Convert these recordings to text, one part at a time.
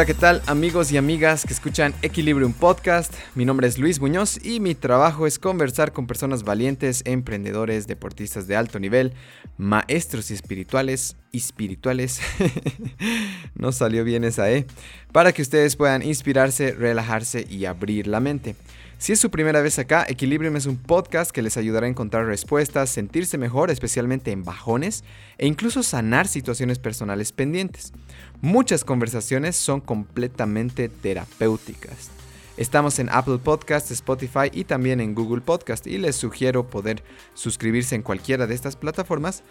Hola, ¿qué tal amigos y amigas que escuchan Equilibrium Podcast? Mi nombre es Luis Muñoz y mi trabajo es conversar con personas valientes, emprendedores, deportistas de alto nivel, maestros y espirituales, espirituales, no salió bien esa E, para que ustedes puedan inspirarse, relajarse y abrir la mente. Si es su primera vez acá, Equilibrium es un podcast que les ayudará a encontrar respuestas, sentirse mejor, especialmente en bajones, e incluso sanar situaciones personales pendientes. Muchas conversaciones son completamente terapéuticas. Estamos en Apple Podcast, Spotify y también en Google Podcast y les sugiero poder suscribirse en cualquiera de estas plataformas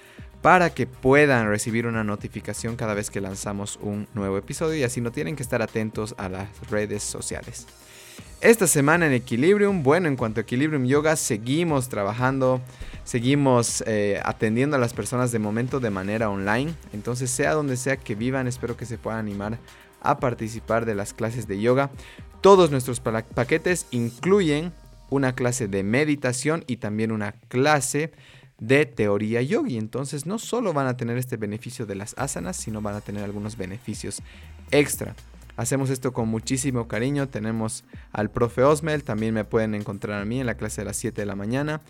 para que puedan recibir una notificación cada vez que lanzamos un nuevo episodio y así no tienen que estar atentos a las redes sociales. Esta semana en Equilibrium, bueno, en cuanto a Equilibrium Yoga, seguimos trabajando, seguimos eh, atendiendo a las personas de momento de manera online. Entonces, sea donde sea que vivan, espero que se puedan animar a participar de las clases de yoga. Todos nuestros paquetes incluyen una clase de meditación y también una clase de teoría yogi. Entonces, no solo van a tener este beneficio de las asanas, sino van a tener algunos beneficios extra. Hacemos esto con muchísimo cariño. Tenemos al profe Osmel, también me pueden encontrar a mí en la clase de las 7 de la mañana.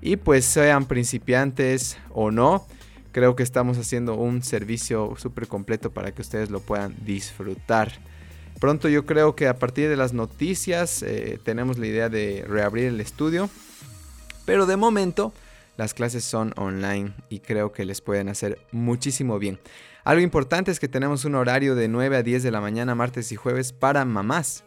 Y pues sean principiantes o no, creo que estamos haciendo un servicio súper completo para que ustedes lo puedan disfrutar. Pronto yo creo que a partir de las noticias eh, tenemos la idea de reabrir el estudio. Pero de momento las clases son online y creo que les pueden hacer muchísimo bien. Algo importante es que tenemos un horario de 9 a 10 de la mañana, martes y jueves, para mamás.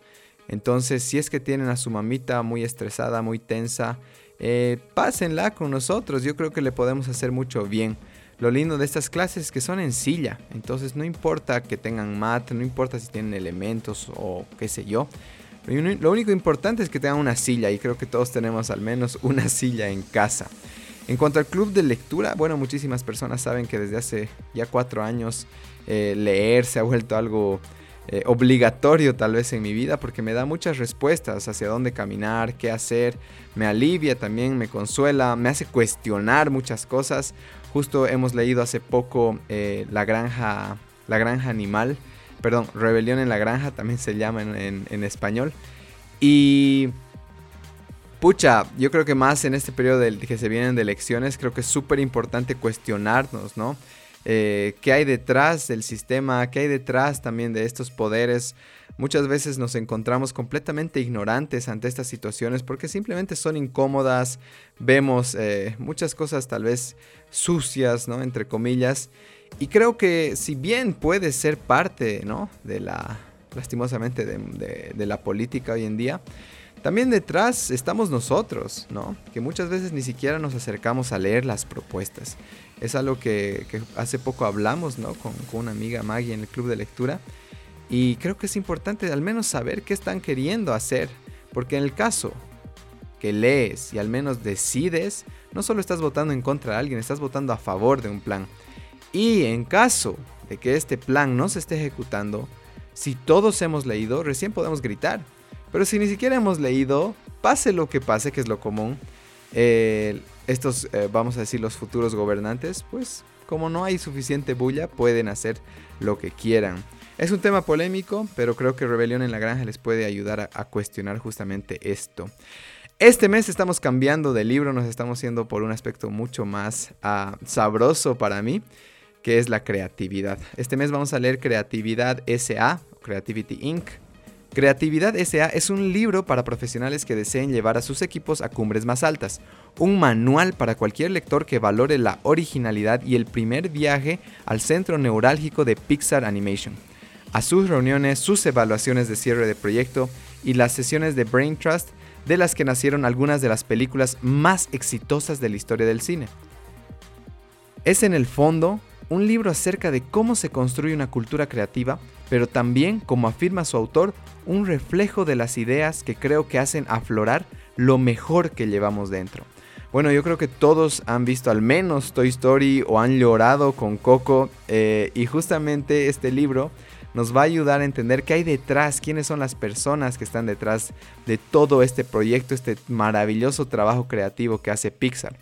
Entonces, si es que tienen a su mamita muy estresada, muy tensa, eh, pásenla con nosotros. Yo creo que le podemos hacer mucho bien. Lo lindo de estas clases es que son en silla. Entonces, no importa que tengan mat, no importa si tienen elementos o qué sé yo. Lo único importante es que tengan una silla y creo que todos tenemos al menos una silla en casa. En cuanto al club de lectura, bueno, muchísimas personas saben que desde hace ya cuatro años eh, leer se ha vuelto algo eh, obligatorio tal vez en mi vida porque me da muchas respuestas hacia dónde caminar, qué hacer, me alivia también, me consuela, me hace cuestionar muchas cosas. Justo hemos leído hace poco eh, La Granja, La Granja Animal, perdón, Rebelión en la Granja también se llama en, en español. Y pucha, yo creo que más en este periodo de, que se vienen de elecciones, creo que es súper importante cuestionarnos, ¿no? Eh, ¿Qué hay detrás del sistema? ¿Qué hay detrás también de estos poderes? Muchas veces nos encontramos completamente ignorantes ante estas situaciones porque simplemente son incómodas, vemos eh, muchas cosas tal vez sucias, ¿no? Entre comillas. Y creo que si bien puede ser parte, ¿no? De la, lastimosamente, de la política hoy en día, también detrás estamos nosotros, ¿no? Que muchas veces ni siquiera nos acercamos a leer las propuestas. Es algo que, hace poco hablamos, ¿no? Con, una amiga Maggie en el club de lectura. Y creo que es importante al menos saber qué están queriendo hacer. Porque en el caso que lees y al menos decides, no solo estás votando en contra de alguien, estás votando a favor de un plan. Y en caso de que este plan no se esté ejecutando, si todos hemos leído, recién podemos gritar pero si ni siquiera hemos leído, pase lo que pase, que es lo común, estos, eh, vamos a decir, los futuros gobernantes, pues como no hay suficiente bulla, pueden hacer lo que quieran. Es un tema polémico, pero creo que Rebelión en la Granja les puede ayudar a, cuestionar justamente esto. Este mes estamos cambiando de libro, nos estamos yendo por un aspecto mucho más ah, sabroso para mí, que es la creatividad. Este mes vamos a leer Creatividad SA, Creativity Inc., Creatividad SA es un libro para profesionales que deseen llevar a sus equipos a cumbres más altas, un manual para cualquier lector que valore la originalidad y el primer viaje al centro neurálgico de Pixar Animation, a sus reuniones, sus evaluaciones de cierre de proyecto y las sesiones de Brain Trust de las que nacieron algunas de las películas más exitosas de la historia del cine. Es en el fondo un libro acerca de cómo se construye una cultura creativa, pero también, como afirma su autor, un reflejo de las ideas que creo que hacen aflorar lo mejor que llevamos dentro. Bueno, yo creo que todos han visto al menos Toy Story o han llorado con Coco eh, y justamente este libro nos va a ayudar a entender qué hay detrás, quiénes son las personas que están detrás de todo este proyecto, este maravilloso trabajo creativo que hace Pixar.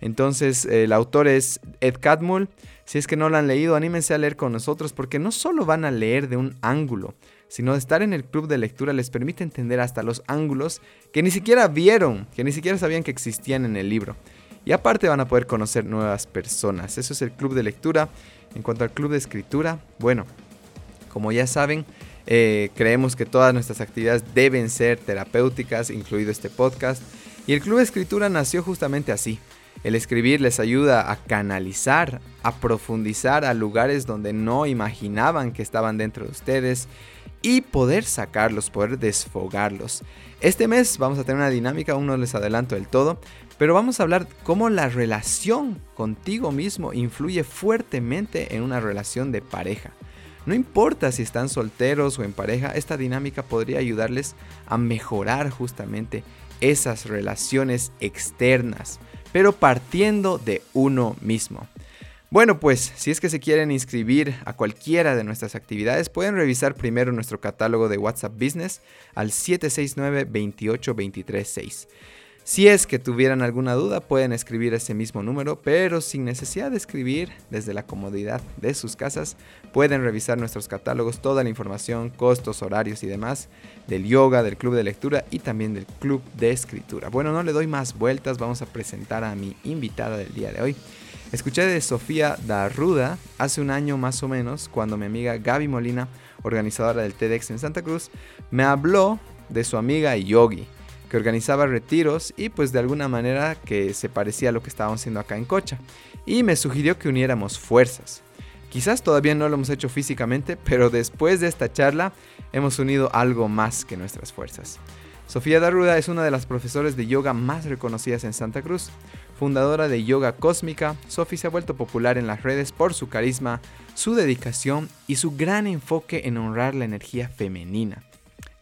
Entonces, el autor es Ed Catmull, Si es que no lo han leído, anímense a leer con nosotros porque no solo van a leer de un ángulo, sino estar en el club de lectura les permite entender hasta los ángulos que ni siquiera vieron, que ni siquiera sabían que existían en el libro. Y aparte van a poder conocer nuevas personas. Eso es el club de lectura. En cuanto al club de escritura, bueno, como ya saben, eh, creemos que todas nuestras actividades deben ser terapéuticas, incluido este podcast. Y el club de escritura nació justamente así. El escribir les ayuda a canalizar, a profundizar a lugares donde no imaginaban que estaban dentro de ustedes y poder sacarlos, poder desfogarlos. Este mes vamos a tener una dinámica, aún no les adelanto del todo, pero vamos a hablar cómo la relación contigo mismo influye fuertemente en una relación de pareja. No importa si están solteros o en pareja, esta dinámica podría ayudarles a mejorar justamente esas relaciones externas, pero partiendo de uno mismo. Bueno, pues si es que se quieren inscribir a cualquiera de nuestras actividades, pueden revisar primero nuestro catálogo de WhatsApp Business al 769 28236 Si es que tuvieran alguna duda, pueden escribir ese mismo número, pero sin necesidad de escribir desde la comodidad de sus casas, pueden revisar nuestros catálogos, toda la información, costos, horarios y demás del yoga, del club de lectura y también del club de escritura. Bueno, no le doy más vueltas, vamos a presentar a mi invitada del día de hoy. Escuché de Sofía Darruda hace un año más o menos, cuando mi amiga Gaby Molina, organizadora del TEDx en Santa Cruz, me habló de su amiga Yogi, que organizaba retiros y pues de alguna manera que se parecía a lo que estábamos haciendo acá en Cocha. Y me sugirió que uniéramos fuerzas. Quizás todavía no lo hemos hecho físicamente, pero después de esta charla hemos unido algo más que nuestras fuerzas. Sofía Darruda es una de las profesores de yoga más reconocidas en Santa Cruz. Fundadora de Yoga Cósmica, Sophie se ha vuelto popular en las redes por su carisma, su dedicación y su gran enfoque en honrar la energía femenina.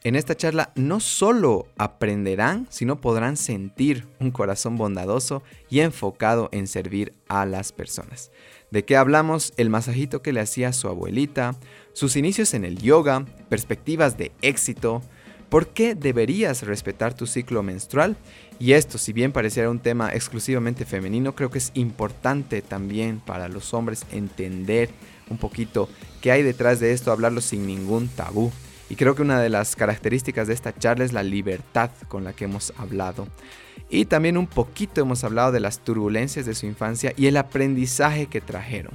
En esta charla no solo aprenderán, sino podrán sentir un corazón bondadoso y enfocado en servir a las personas. ¿De qué hablamos? El masajito que le hacía su abuelita, sus inicios en el yoga, perspectivas de éxito, ¿Por qué deberías respetar tu ciclo menstrual? Y esto, si bien pareciera un tema exclusivamente femenino, creo que es importante también para los hombres entender un poquito qué hay detrás de esto, hablarlo sin ningún tabú. Y creo que una de las características de esta charla es la libertad con la que hemos hablado. Y también un poquito hemos hablado de las turbulencias de su infancia y el aprendizaje que trajeron.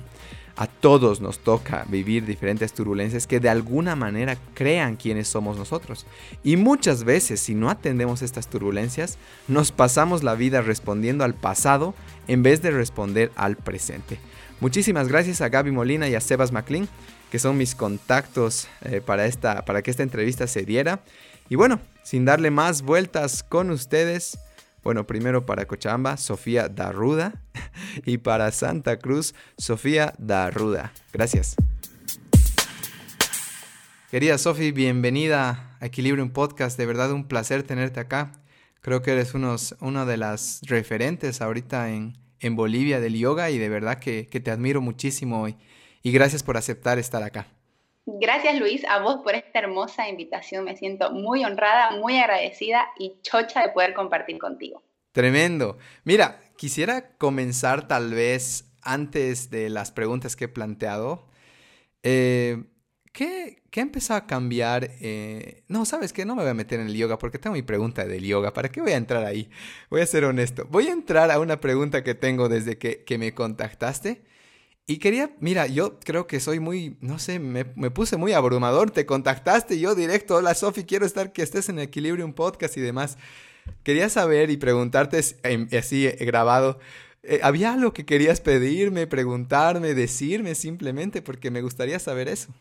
A todos nos toca vivir diferentes turbulencias que de alguna manera crean quiénes somos nosotros. Y muchas veces, si no atendemos estas turbulencias, nos pasamos la vida respondiendo al pasado en vez de responder al presente. Muchísimas gracias a Gaby Molina y a Sebas McLean, que son mis contactos eh, para, esta, para que esta entrevista se diera. Y bueno, sin darle más vueltas con ustedes, bueno, primero para Cochabamba, Sofía Darruda. Y para Santa Cruz, Sofía Darruda. Gracias. Querida Sofía, bienvenida a Equilibrium Podcast. De verdad un placer tenerte acá. Creo que eres unos, una de las referentes ahorita en, en Bolivia del yoga y de verdad que, que te admiro muchísimo hoy. Y gracias por aceptar estar acá. Gracias Luis a vos por esta hermosa invitación. Me siento muy honrada, muy agradecida y chocha de poder compartir contigo. Tremendo. Mira, quisiera comenzar tal vez antes de las preguntas que he planteado. Eh, ¿qué, ¿qué, ha empezado a cambiar? Eh, no, sabes que no me voy a meter en el yoga porque tengo mi pregunta del yoga. ¿Para qué voy a entrar ahí? Voy a ser honesto. Voy a entrar a una pregunta que tengo desde que, que me contactaste. Y quería, mira, yo creo que soy muy, no sé, me, puse muy abrumador, te contactaste yo directo, hola Sofi, quiero estar que estés en Equilibrio, un podcast y demás. Quería saber y preguntarte así eh, grabado, eh, ¿había algo que querías pedirme, preguntarme, decirme simplemente? Porque me gustaría saber eso.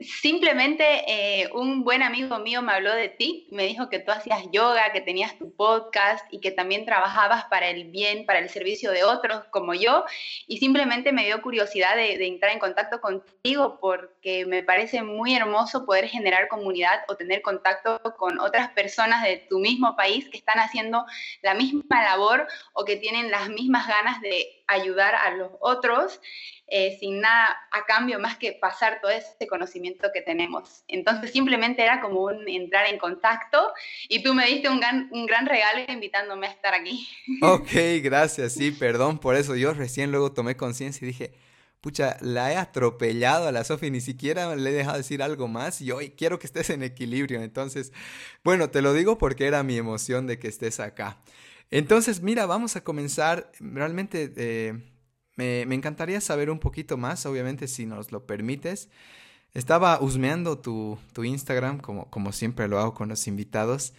Simplemente eh, un buen amigo mío me habló de ti, me dijo que tú hacías yoga, que tenías tu podcast y que también trabajabas para el bien, para el servicio de otros como yo. Y simplemente me dio curiosidad de, de entrar en contacto contigo porque me parece muy hermoso poder generar comunidad o tener contacto con otras personas de tu mismo país que están haciendo la misma labor o que tienen las mismas ganas de ayudar a los otros. Eh, sin nada a cambio más que pasar todo ese conocimiento que tenemos. Entonces simplemente era como un entrar en contacto y tú me diste un gran, un gran regalo invitándome a estar aquí. Ok, gracias, sí, perdón por eso. Yo recién luego tomé conciencia y dije, pucha, la he atropellado a la Sofi, ni siquiera le he dejado decir algo más y hoy quiero que estés en equilibrio. Entonces, bueno, te lo digo porque era mi emoción de que estés acá. Entonces, mira, vamos a comenzar. Realmente eh, me, encantaría saber un poquito más, obviamente, si nos lo permites. Estaba husmeando tu, tu Instagram, como, como siempre lo hago con los invitados.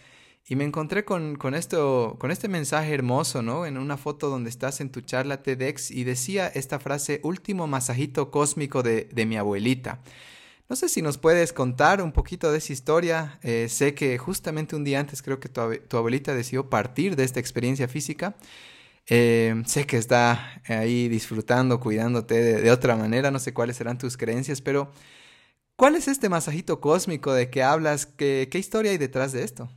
Y me encontré con, esto, con este mensaje hermoso, ¿no? En una foto donde estás en tu charla TEDx y decía esta frase, último masajito cósmico de, mi abuelita. No sé si nos puedes contar un poquito de esa historia. Eh, sé que justamente un día antes creo que tu, abuelita decidió partir de esta experiencia física. Eh, sé que está ahí disfrutando, cuidándote de, otra manera. No sé cuáles serán tus creencias, pero ¿cuál es este masajito cósmico de que hablas? ¿Qué, historia hay detrás de esto?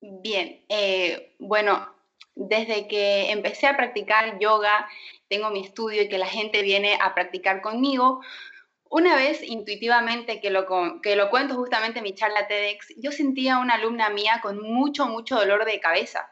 Bien, eh, bueno, desde que empecé a practicar yoga, tengo mi estudio y que la gente viene a practicar conmigo, una vez intuitivamente que lo, que lo cuento justamente en mi charla TEDx, yo sentía una alumna mía con mucho, mucho dolor de cabeza.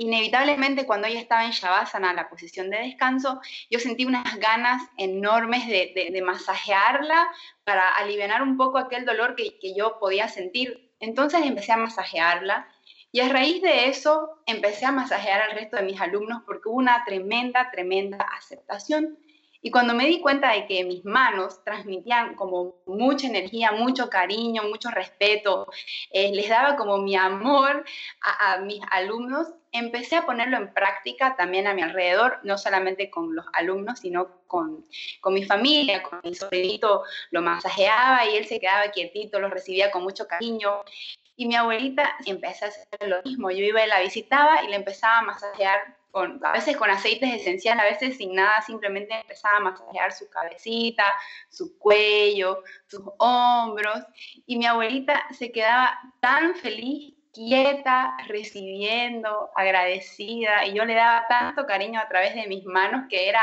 Inevitablemente cuando ella estaba en Shavasana, la posición de descanso, yo sentí unas ganas enormes de, masajearla para aliviar un poco aquel dolor que, que yo podía sentir. Entonces empecé a masajearla y a raíz de eso empecé a masajear al resto de mis alumnos porque hubo una tremenda, tremenda aceptación. Y cuando me di cuenta de que mis manos transmitían como mucha energía, mucho cariño, mucho respeto, eh, les daba como mi amor a, mis alumnos, empecé a ponerlo en práctica también a mi alrededor, no solamente con los alumnos, sino con, con mi familia, con mi sobrinito, lo masajeaba y él se quedaba quietito, lo recibía con mucho cariño. Y mi abuelita empezó a hacer lo mismo. Yo iba y la visitaba y le empezaba a masajear, con, a veces con aceites esenciales, a veces sin nada, simplemente empezaba a masajear su cabecita, su cuello, sus hombros. Y mi abuelita se quedaba tan feliz quieta, recibiendo, agradecida, y yo le daba tanto cariño a través de mis manos que era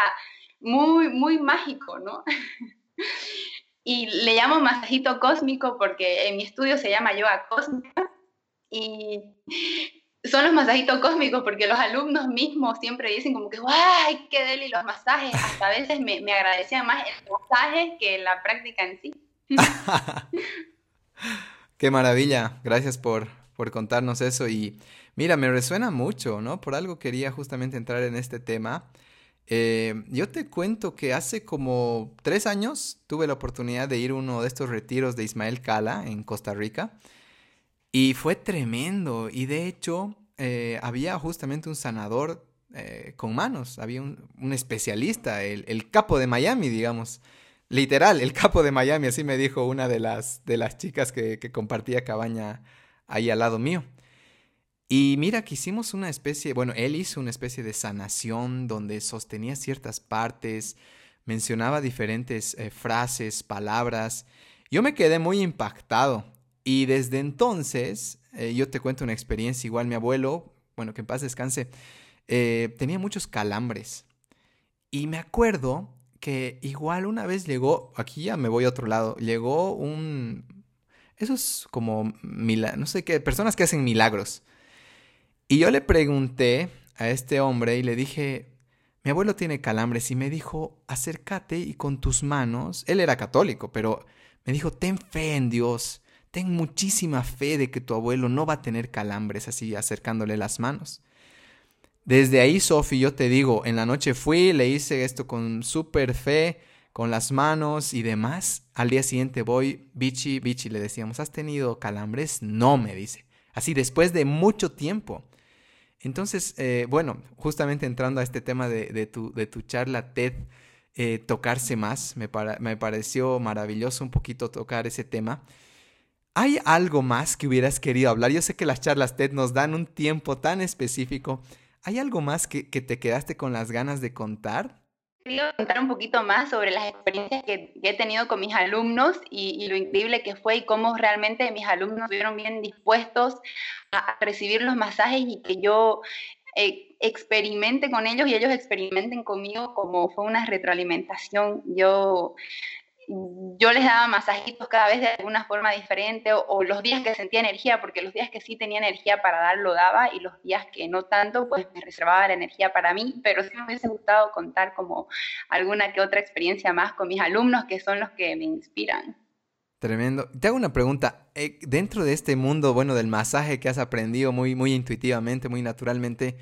muy, muy mágico, ¿no? y le llamo masajito cósmico porque en mi estudio se llama yoga cósmica y son los masajitos cósmicos porque los alumnos mismos siempre dicen como que ¡guay! ¡Qué deli los masajes! Hasta a veces me, me agradecían más el masaje que la práctica en sí. ¡Qué maravilla! Gracias por, por contarnos eso y mira, me resuena mucho, ¿no? Por algo quería justamente entrar en este tema. Eh, yo te cuento que hace como tres años tuve la oportunidad de ir a uno de estos retiros de Ismael Cala en Costa Rica y fue tremendo y de hecho eh, había justamente un sanador eh, con manos, había un, especialista, el, capo de Miami, digamos. Literal, el capo de Miami, así me dijo una de las, de las chicas que compartía cabaña ahí al lado mío. Y mira que hicimos una especie, bueno, él hizo una especie de sanación donde sostenía ciertas partes, mencionaba diferentes eh, frases, palabras. Yo me quedé muy impactado y desde entonces, eh, yo te cuento una experiencia, igual mi abuelo, bueno, que en paz descanse, eh, tenía muchos calambres. Y me acuerdo que igual una vez llegó, aquí ya me voy a otro lado, llegó un... Esos como, no sé qué, personas que hacen milagros. Y yo le pregunté a este hombre y le dije, mi abuelo tiene calambres y me dijo, acércate y con tus manos, él era católico, pero me dijo, ten fe en Dios, ten muchísima fe de que tu abuelo no va a tener calambres así acercándole las manos. Desde ahí, Sofi, yo te digo, en la noche fui, le hice esto con súper fe, con las manos y demás. Al día siguiente voy, bichi, bichi, le decíamos, ¿has tenido calambres? No, me dice. Así después de mucho tiempo. Entonces, eh, bueno, justamente entrando a este tema de, tu, de tu, charla TED, eh, tocarse más, me, me pareció maravilloso un poquito tocar ese tema. ¿Hay algo más que hubieras querido hablar? Yo sé que las charlas TED nos dan un tiempo tan específico. ¿Hay algo más que, que te quedaste con las ganas de contar? Quería contar un poquito más sobre las experiencias que, he tenido con mis alumnos y, lo increíble que fue y cómo realmente mis alumnos estuvieron bien dispuestos a, recibir los masajes y que yo eh, experimente con ellos y ellos experimenten conmigo como fue una retroalimentación. Yo yo les daba masajitos cada vez de alguna forma diferente o, los días que sentía energía, porque los días que sí tenía energía para dar lo daba y los días que no tanto, pues me reservaba la energía para mí, pero sí me hubiese gustado contar como alguna que otra experiencia más con mis alumnos que son los que me inspiran. Tremendo. Te hago una pregunta. Eh, dentro de este mundo, bueno, del masaje que has aprendido muy, muy intuitivamente, muy naturalmente,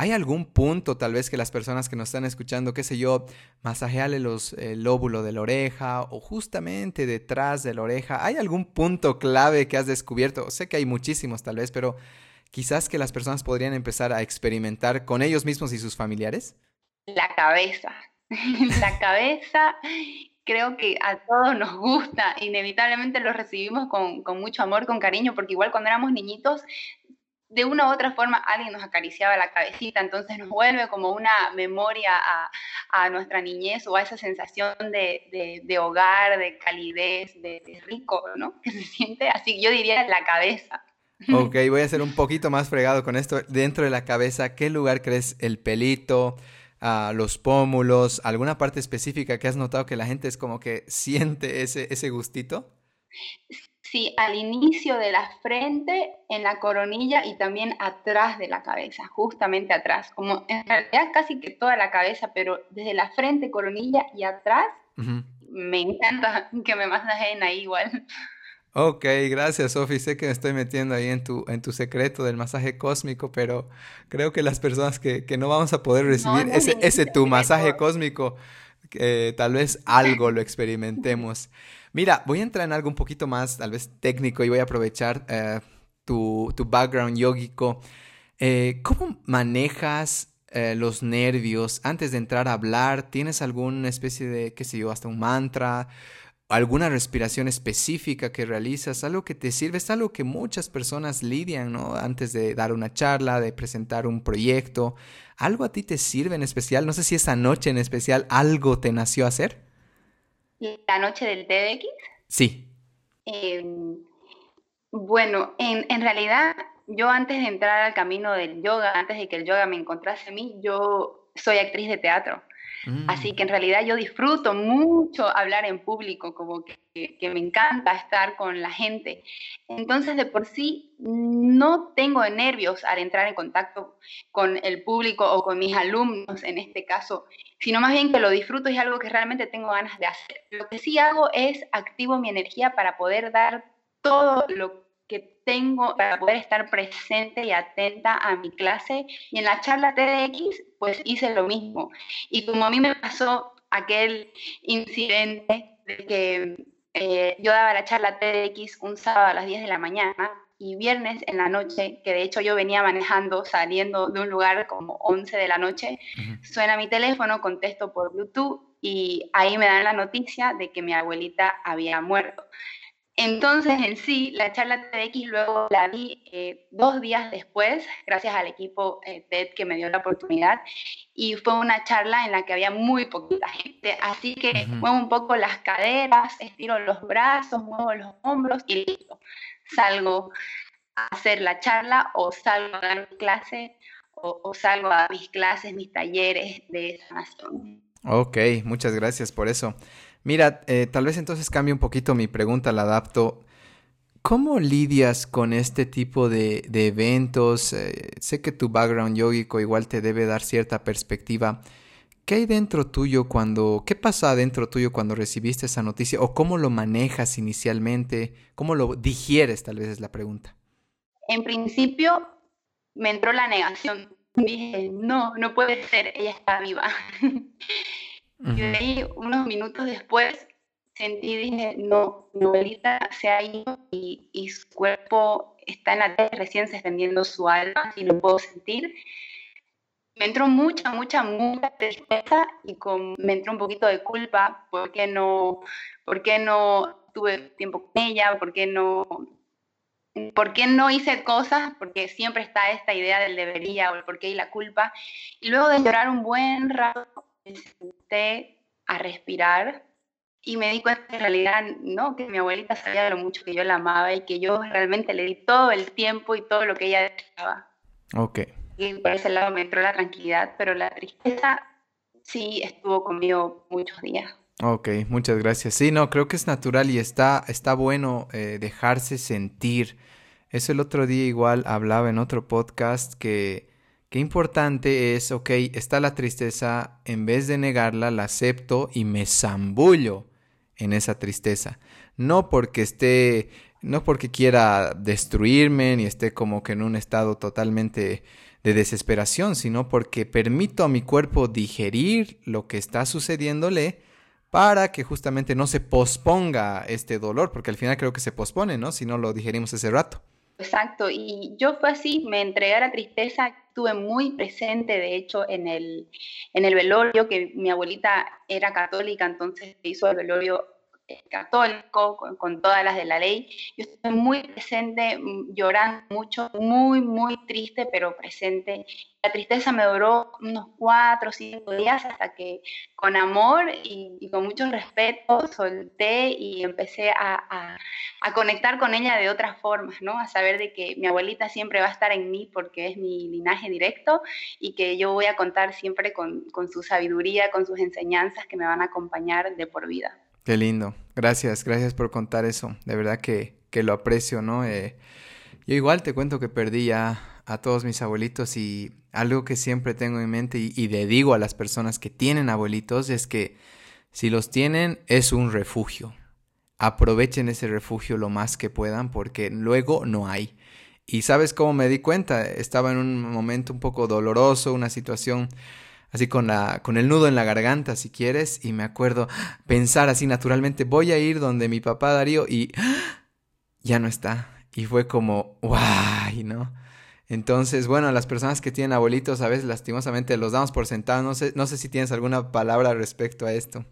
¿Hay algún punto tal vez que las personas que nos están escuchando, qué sé yo, masajearle los, el lóbulo de la oreja o justamente detrás de la oreja? ¿Hay algún punto clave que has descubierto? Sé que hay muchísimos tal vez, pero quizás que las personas podrían empezar a experimentar con ellos mismos y sus familiares. La cabeza. la cabeza creo que a todos nos gusta, inevitablemente lo recibimos con, con, mucho amor, con cariño, porque igual cuando éramos niñitos de una u otra forma alguien nos acariciaba la cabecita, entonces nos vuelve como una memoria a, nuestra niñez o a esa sensación de, hogar, de calidez, de, rico, ¿no? Que se siente así, yo diría la cabeza. Ok, voy a ser un poquito más fregado con esto. Dentro de la cabeza, ¿qué lugar crees el pelito? Uh, los pómulos, alguna parte específica que has notado que la gente es como que siente ese, ese gustito? Sí, al inicio de la frente, en la coronilla y también atrás de la cabeza, justamente atrás, como en realidad casi que toda la cabeza, pero desde la frente, coronilla y atrás, me encanta que me masajen ahí igual. Ok, gracias Sofi. Sé que me estoy metiendo ahí en tu, en tu secreto del masaje cósmico, pero creo que las personas que, no vamos a poder recibir ese, ese tu masaje cósmico, que tal vez algo lo experimentemos. Mira, voy a entrar en algo un poquito más, tal vez técnico, y voy a aprovechar eh, tu, background yógico. Eh, ¿Cómo manejas eh, los nervios antes de entrar a hablar? ¿Tienes alguna especie de, qué sé yo, hasta un mantra? alguna respiración específica que realizas, algo que te sirve, es algo que muchas personas lidian, ¿no? Antes de dar una charla, de presentar un proyecto, ¿algo a ti te sirve en especial? No sé si esa noche en especial algo te nació a hacer. La noche del TDX. Sí. Em, bueno, en, en, realidad yo antes de entrar al camino del yoga, antes de que el yoga me encontrase a mí, yo soy actriz de teatro. Así mm. que en realidad yo disfruto mucho hablar en público, como que, me encanta estar con la gente. Entonces, de por sí, no tengo nervios al entrar en contacto con el público o con mis alumnos en este caso, sino más bien que lo disfruto y es algo que realmente tengo ganas de hacer. Lo que sí hago es activo mi energía para poder dar todo lo que tengo para poder estar presente y atenta a mi clase. Y en la charla TDX, pues hice lo mismo. Y como a mí me pasó aquel incidente de que eh, yo daba la charla TDX un sábado a las 10 de la mañana y viernes en la noche, que de hecho yo venía manejando, saliendo de un lugar como 11 de la noche, suena mi teléfono, contesto por Bluetooth y ahí me dan la noticia de que mi abuelita había muerto. Entonces, en sí, la charla TEDx luego la vi eh, dos días después, gracias al equipo eh, TED que me dio la oportunidad, y fue una charla en la que había muy poquita gente, así que muevo un poco las caderas, estiro los brazos, muevo los hombros y listo. Salgo a hacer la charla o salgo a dar clase o, o salgo a mis clases, mis talleres de sanación. Ok, muchas gracias por eso. Mira, eh, tal vez entonces cambie un poquito mi pregunta, la adapto. ¿Cómo lidias con este tipo de, eventos? Eh, sé que tu background yogico igual te debe dar cierta perspectiva. ¿Qué hay dentro tuyo cuando, qué pasa dentro tuyo cuando recibiste esa noticia? ¿O cómo lo manejas inicialmente? ¿Cómo lo digieres? Tal vez es la pregunta. En principio me entró la negación. Dije, no, no puede ser, ella está viva. Y de ahí, unos minutos después, sentí, dije, no, Novelita se ha ido y, y su cuerpo está en la tierra, recién se extendiendo su alma y lo puedo sentir. Me entró mucha, mucha, mucha tristeza y con, me entró un poquito de culpa, ¿por qué no, por qué no tuve tiempo con ella? ¿Por qué no ¿por qué no hice cosas? Porque siempre está esta idea del debería o el por qué y la culpa. Y luego de llorar un buen rato, senté a respirar y me di cuenta que en realidad no, que mi abuelita sabía de lo mucho que yo la amaba y que yo realmente le di todo el tiempo y todo lo que ella deseaba. Ok. Y por ese lado me entró la tranquilidad, pero la tristeza sí estuvo conmigo muchos días. Ok, muchas gracias. Sí, no, creo que es natural y está, está bueno eh, dejarse sentir. Eso el otro día igual hablaba en otro podcast que qué importante es, ok, está la tristeza, en vez de negarla, la acepto y me zambullo en esa tristeza. No porque esté, no porque quiera destruirme ni esté como que en un estado totalmente de desesperación, sino porque permito a mi cuerpo digerir lo que está sucediéndole para que justamente no se posponga este dolor, porque al final creo que se pospone, ¿no? Si no lo digerimos ese rato. Exacto, y yo fue así, me entregué a la tristeza, estuve muy presente, de hecho, en el, en el velorio, que mi abuelita era católica, entonces hizo el velorio católico, con, todas las de la ley. Yo estoy muy presente, mm, llorando mucho, muy, muy triste, pero presente. La tristeza me duró unos cuatro o cinco días hasta que con amor y, con mucho respeto solté y empecé a, conectar con ella de otras formas, ¿no? A saber de que mi abuelita siempre va a estar en mí porque es mi linaje directo y que yo voy a contar siempre con su sabiduría, con sus enseñanzas que me van a acompañar de por vida. Qué lindo. Gracias, gracias por contar eso. De verdad que, que lo aprecio, ¿no? Eh, yo igual te cuento que perdí ya a todos mis abuelitos y algo que siempre tengo en mente y, y le digo a las personas que tienen abuelitos es que si los tienen es un refugio. Aprovechen ese refugio lo más que puedan porque luego no hay. Y sabes cómo me di cuenta, estaba en un momento un poco doloroso, una situación así con, la, con el nudo en la garganta, si quieres, y me acuerdo pensar así naturalmente, voy a ir donde mi papá Darío y ya no está. Y fue como, guay, ¿no? Entonces, bueno, las personas que tienen abuelitos a veces lastimosamente los damos por sentados. No sé, no sé si tienes alguna palabra respecto a esto.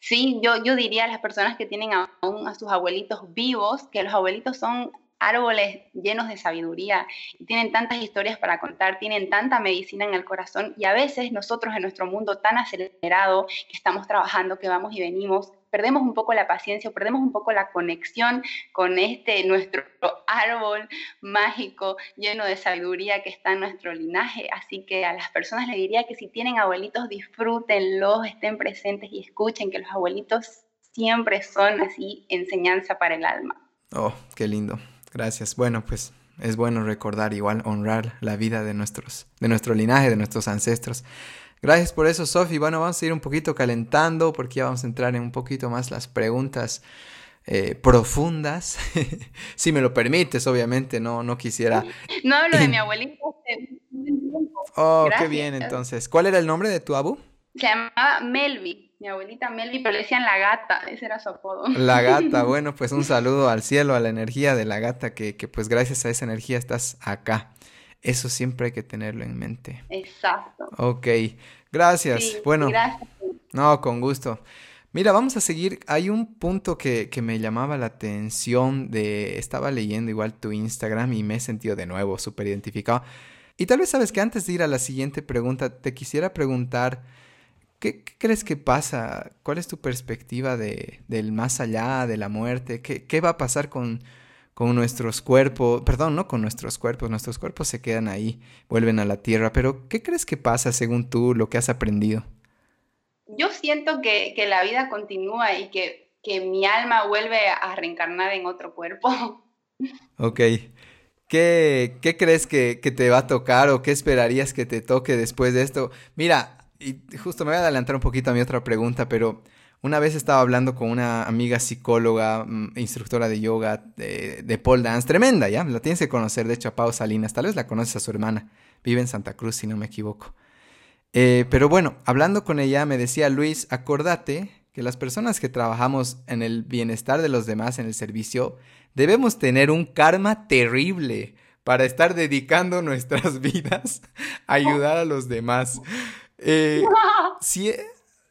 Sí, yo, yo diría a las personas que tienen aún a sus abuelitos vivos que los abuelitos son árboles llenos de sabiduría tienen tantas historias para contar, tienen tanta medicina en el corazón y a veces nosotros en nuestro mundo tan acelerado que estamos trabajando, que vamos y venimos, perdemos un poco la paciencia, perdemos un poco la conexión con este nuestro árbol mágico lleno de sabiduría que está en nuestro linaje. Así que a las personas les diría que si tienen abuelitos, disfrútenlos, estén presentes y escuchen que los abuelitos siempre son así enseñanza para el alma. Oh, qué lindo. Gracias. Bueno, pues es bueno recordar igual honrar la vida de nuestros, de nuestro linaje, de nuestros ancestros. Gracias por eso, Sofi. Bueno, vamos a ir un poquito calentando porque ya vamos a entrar en un poquito más las preguntas eh, profundas. si me lo permites, obviamente, no, no quisiera. No hablo de mi abuelita. Oh, qué bien, entonces. ¿Cuál era el nombre de tu abu? Se llamaba Melvi mi abuelita Melvi, pero le decían la gata, ese era su apodo. La gata, bueno, pues un saludo al cielo, a la energía de la gata, que, que pues gracias a esa energía estás acá. Eso siempre hay que tenerlo en mente. Exacto. Ok, gracias. bueno, gracias. no, con gusto. Mira, vamos a seguir. Hay un punto que, que, me llamaba la atención de... Estaba leyendo igual tu Instagram y me he sentido de nuevo súper identificado. Y tal vez sabes que antes de ir a la siguiente pregunta, te quisiera preguntar ¿Qué, crees que pasa? ¿Cuál es tu perspectiva de, del más allá, de la muerte? ¿Qué, qué va a pasar con, con nuestros cuerpos? Perdón, no con nuestros cuerpos, nuestros cuerpos se quedan ahí, vuelven a la tierra, pero ¿qué crees que pasa según tú, lo que has aprendido? Yo siento que, que la vida continúa y que, que mi alma vuelve a reencarnar en otro cuerpo. Ok. ¿Qué, ¿Qué, crees que, que, te va a tocar o qué esperarías que te toque después de esto? Mira, y justo me voy a adelantar un poquito a mi otra pregunta, pero una vez estaba hablando con una amiga psicóloga, mm, instructora de yoga de, de pole dance, tremenda, ¿ya? La tienes que conocer, de hecho, Pau Salinas, tal vez la conoces a su hermana, vive en Santa Cruz, si no me equivoco. Eh, pero bueno, hablando con ella, me decía Luis, acordate que las personas que trabajamos en el bienestar de los demás, en el servicio, debemos tener un karma terrible para estar dedicando nuestras vidas a ayudar a los demás. Eh, si,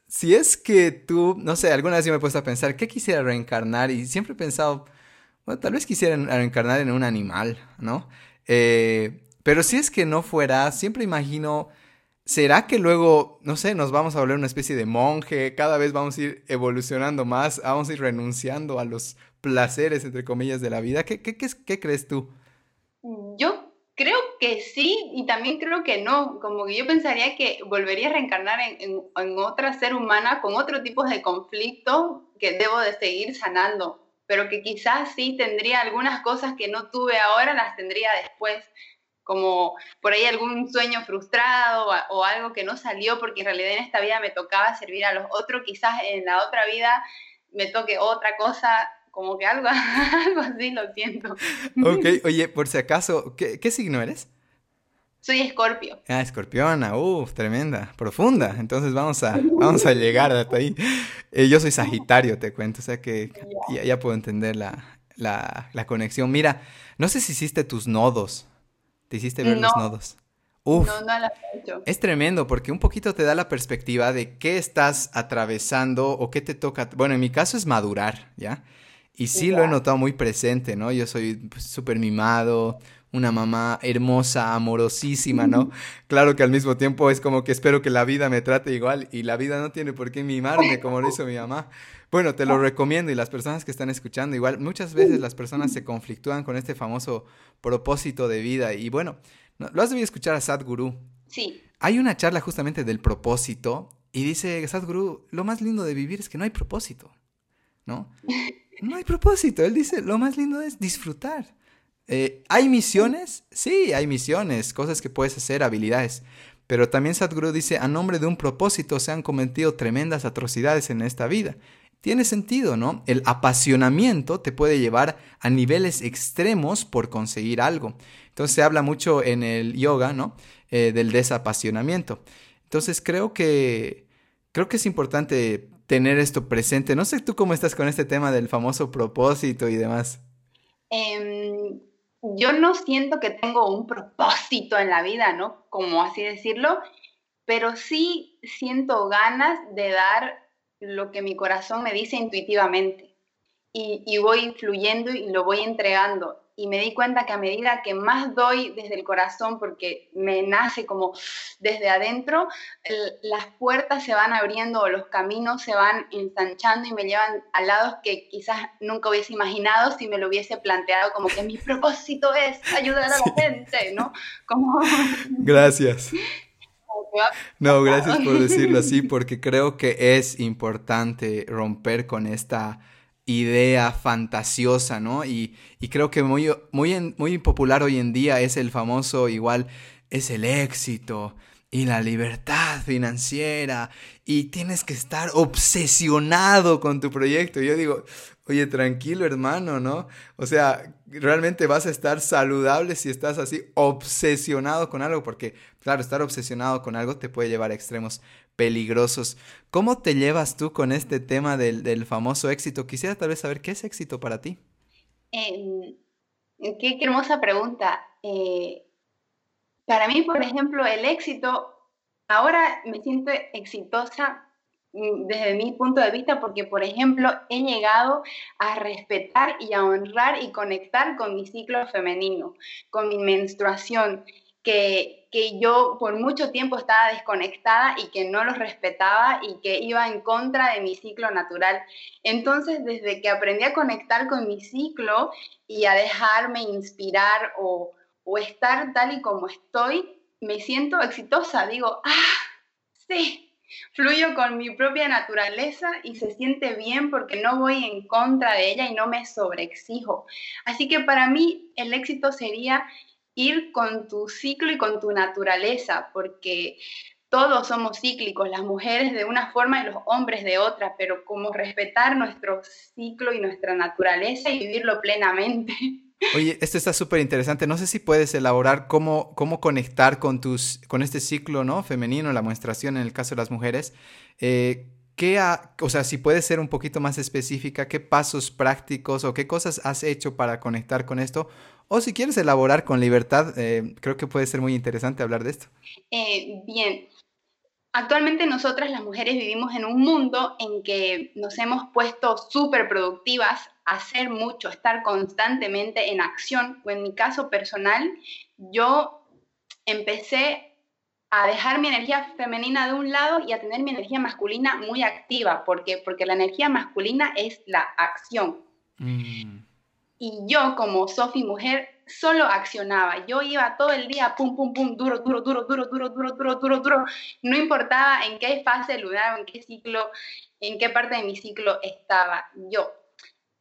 si es que tú, no sé, alguna vez yo me he puesto a pensar, ¿qué quisiera reencarnar? Y siempre he pensado, bueno, tal vez quisiera reencarnar en un animal, ¿no? Eh, pero si es que no fuera, siempre imagino, ¿será que luego, no sé, nos vamos a volver una especie de monje? Cada vez vamos a ir evolucionando más, vamos a ir renunciando a los placeres, entre comillas, de la vida. ¿Qué, qué, qué, qué crees tú? Yo creo que sí y también creo que no, como que yo pensaría que volvería a reencarnar en, en, otra ser humana con otro tipo de conflicto que debo de seguir sanando, pero que quizás sí tendría algunas cosas que no tuve ahora, las tendría después, como por ahí algún sueño frustrado o, o algo que no salió porque en realidad en esta vida me tocaba servir a los otros, quizás en la otra vida me toque otra cosa como que algo, algo así lo siento. Ok, oye, por si acaso, ¿qué, signo eres? Soy escorpio. Ah, escorpiona, uff, tremenda, profunda. Entonces vamos a, vamos a llegar hasta ahí. Eh, yo soy sagitario, te cuento, o sea que ya, puedo entender la, la, conexión. Mira, no sé si hiciste tus nodos. ¿Te hiciste ver los nodos? Uf, no, no lo he hecho. Es tremendo porque un poquito te da la perspectiva de qué estás atravesando o qué te toca. Bueno, en mi caso es madurar, ¿ya? Y sí lo he notado muy presente, ¿no? Yo soy pues, súper mimado, una mamá hermosa, amorosísima, ¿no? Claro que al mismo tiempo es como que espero que la vida me trate igual y la vida no tiene por qué mimarme como lo hizo mi mamá. Bueno, te lo recomiendo y las personas que están escuchando, igual muchas veces las personas se conflictúan con este famoso propósito de vida y bueno, lo has debido escuchar a Sadhguru. Sí. Hay una charla justamente del propósito y dice Sadhguru, lo más lindo de vivir es que no hay propósito, ¿no? no hay propósito. Él dice, lo más lindo es disfrutar. Eh, ¿Hay misiones? Sí, hay misiones, cosas que puedes hacer, habilidades. Pero también Sadhguru dice, a nombre de un propósito se han cometido tremendas atrocidades en esta vida. Tiene sentido, ¿no? El apasionamiento te puede llevar a niveles extremos por conseguir algo. Entonces se habla mucho en el yoga, ¿no? Eh, del desapasionamiento. Entonces creo que, creo que es importante tener esto presente. No sé tú cómo estás con este tema del famoso propósito y demás. Em, yo no siento que tengo un propósito en la vida, ¿no? Como así decirlo, pero sí siento ganas de dar lo que mi corazón me dice intuitivamente. Y, voy fluyendo y lo voy entregando y me di cuenta que a medida que más doy desde el corazón, porque me nace como desde adentro, las puertas se van abriendo o los caminos se van ensanchando y me llevan a lados que quizás nunca hubiese imaginado si me lo hubiese planteado como que mi propósito es ayudar a la gente, ¿no? Como... Gracias. No, gracias por decirlo así, porque creo que es importante romper con esta idea fantasiosa, ¿no? Y, creo que muy, muy, muy popular hoy en día es el famoso igual, es el éxito y la libertad financiera y tienes que estar obsesionado con tu proyecto. Yo digo, oye, tranquilo hermano, ¿no? O sea, realmente vas a estar saludable si estás así obsesionado con algo, porque claro, estar obsesionado con algo te puede llevar a extremos peligrosos. ¿Cómo te llevas tú con este tema del, famoso éxito? Quisiera tal vez saber qué es éxito para ti. Em, qué, hermosa pregunta. Eh, para mí, por ejemplo, el éxito, ahora me siento exitosa mm, desde mi punto de vista porque, por ejemplo, he llegado a respetar y a honrar y conectar con mi ciclo femenino, con mi menstruación, que, que, yo por mucho tiempo estaba desconectada y que no los respetaba y que iba en contra de mi ciclo natural. Entonces, desde que aprendí a conectar con mi ciclo y a dejarme inspirar o, o estar tal y como estoy, me siento exitosa. Digo, ah, sí, fluyo con mi propia naturaleza y se siente bien porque no voy en contra de ella y no me sobreexijo. Así que para mí el éxito sería ir con tu ciclo y con tu naturaleza, porque todos somos cíclicos, las mujeres de una forma y los hombres de otra, pero como respetar nuestro ciclo y nuestra naturaleza y vivirlo plenamente. Oye, esto está súper interesante. No sé si puedes elaborar cómo, cómo conectar con, tus, con este ciclo ¿no? femenino, la menstruación en el caso de las mujeres. Eh, ¿qué o sea, si puedes ser un poquito más específica, ¿qué pasos prácticos o qué cosas has hecho para conectar con esto? O si quieres elaborar con libertad, eh, creo que puede ser muy interesante hablar de esto. Eh, bien, actualmente nosotras las mujeres vivimos en un mundo en que nos hemos puesto súper productivas, hacer mucho, estar constantemente en acción. O en mi caso personal, yo empecé a dejar mi energía femenina de un lado y a tener mi energía masculina muy activa. ¿Por qué? Porque la energía masculina es la acción. Mm. Y yo, como Sofi mujer, solo accionaba. Yo iba todo el día, pum, pum, pum, duro, duro, duro, duro, duro, duro, duro, duro, duro. No importaba en qué fase lunar, en qué ciclo, en qué parte de mi ciclo estaba yo.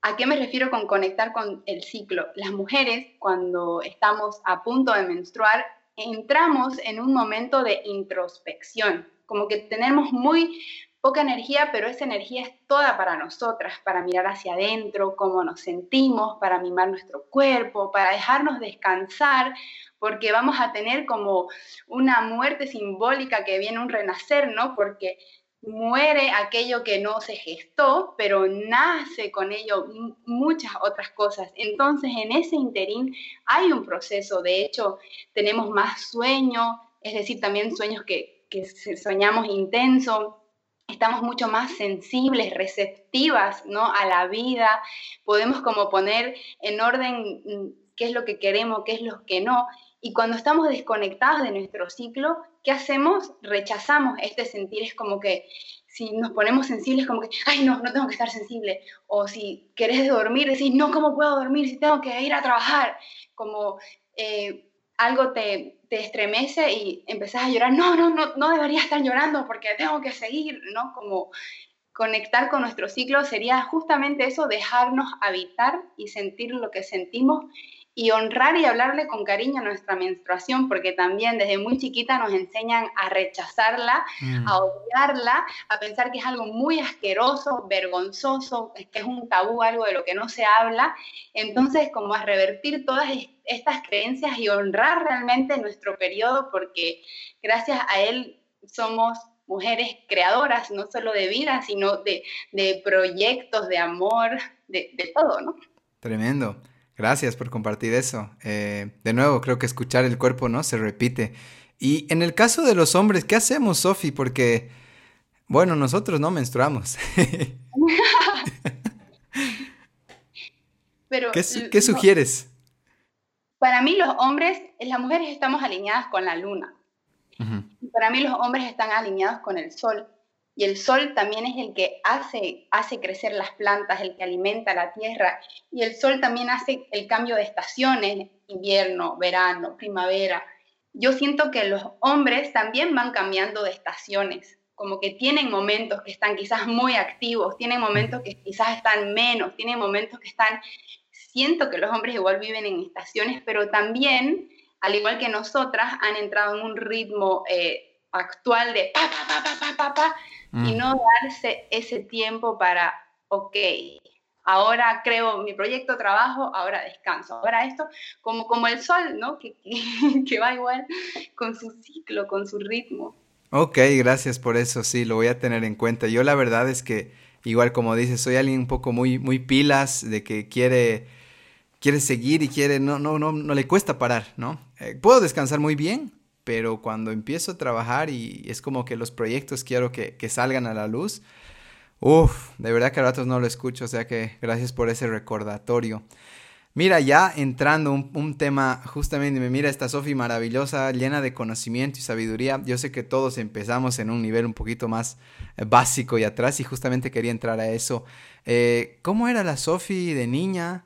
¿A qué me refiero con conectar con el ciclo? Las mujeres, cuando estamos a punto de menstruar, entramos en un momento de introspección, como que tenemos muy poca energía, pero esa energía es toda para nosotras, para mirar hacia adentro, cómo nos sentimos, para mimar nuestro cuerpo, para dejarnos descansar, porque vamos a tener como una muerte simbólica que viene un renacer, ¿no? Porque muere aquello que no se gestó, pero nace con ello muchas otras cosas. Entonces, en ese interín hay un proceso, de hecho, tenemos más sueño, es decir, también sueños que, que soñamos intenso, estamos mucho más sensibles, receptivas, ¿no? A la vida, podemos como poner en orden mm, qué es lo que queremos, qué es lo que no. Y cuando estamos desconectados de nuestro ciclo, ¿qué hacemos? Rechazamos este sentir, es como que si nos ponemos sensibles, como que, ay, no, no tengo que estar sensible. O si querés dormir, decís, no, ¿cómo puedo dormir si tengo que ir a trabajar? Como eh, algo te, te, estremece y empezás a llorar, no, no, no, no debería estar llorando porque tengo que seguir, ¿no? Como conectar con nuestro ciclo sería justamente eso, dejarnos habitar y sentir lo que sentimos y honrar y hablarle con cariño a nuestra menstruación, porque también desde muy chiquita nos enseñan a rechazarla, mm. a odiarla, a pensar que es algo muy asqueroso, vergonzoso, que es un tabú, algo de lo que no se habla. Entonces, como a revertir todas estas creencias y honrar realmente nuestro periodo, porque gracias a él somos mujeres creadoras, no solo de vida, sino de, de proyectos, de amor, de, de todo, ¿no? Tremendo. Gracias por compartir eso. Eh, de nuevo, creo que escuchar el cuerpo, ¿no? Se repite. Y en el caso de los hombres, ¿qué hacemos, Sofi? Porque, bueno, nosotros no menstruamos. Pero, ¿Qué, sugieres? Para mí los hombres, las mujeres estamos alineadas con la luna. Para mí los hombres están alineados con el sol. Y el sol también es el que hace, hace crecer las plantas, el que alimenta la tierra. Y el sol también hace el cambio de estaciones, invierno, verano, primavera. Yo siento que los hombres también van cambiando de estaciones, como que tienen momentos que están quizás muy activos, tienen momentos que quizás están menos, tienen momentos que están... Siento que los hombres igual viven en estaciones, pero también, al igual que nosotras, han entrado en un ritmo eh, actual de pa, pa, pa, pa, pa, pa, y mm. no darse ese tiempo para, ok, ahora creo mi proyecto, trabajo, ahora descanso, ahora esto, como, como el sol, ¿no? Que, que, va igual con su ciclo, con su ritmo. Ok, gracias por eso, sí, lo voy a tener en cuenta. Yo la verdad es que, igual como dices, soy alguien un poco muy, muy pilas, de que quiere, quiere seguir y quiere, no, no, no, no le cuesta parar, ¿no? Eh, puedo descansar muy bien, pero cuando empiezo a trabajar y es como que los proyectos quiero que, salgan a la luz, uff, de verdad que a ratos no lo escucho, o sea que gracias por ese recordatorio. Mira, ya entrando un, un tema, justamente, mira esta Sofi maravillosa, llena de conocimiento y sabiduría. Yo sé que todos empezamos en un nivel un poquito más eh, básico y atrás y justamente quería entrar a eso. Eh, ¿Cómo era la Sofi de niña?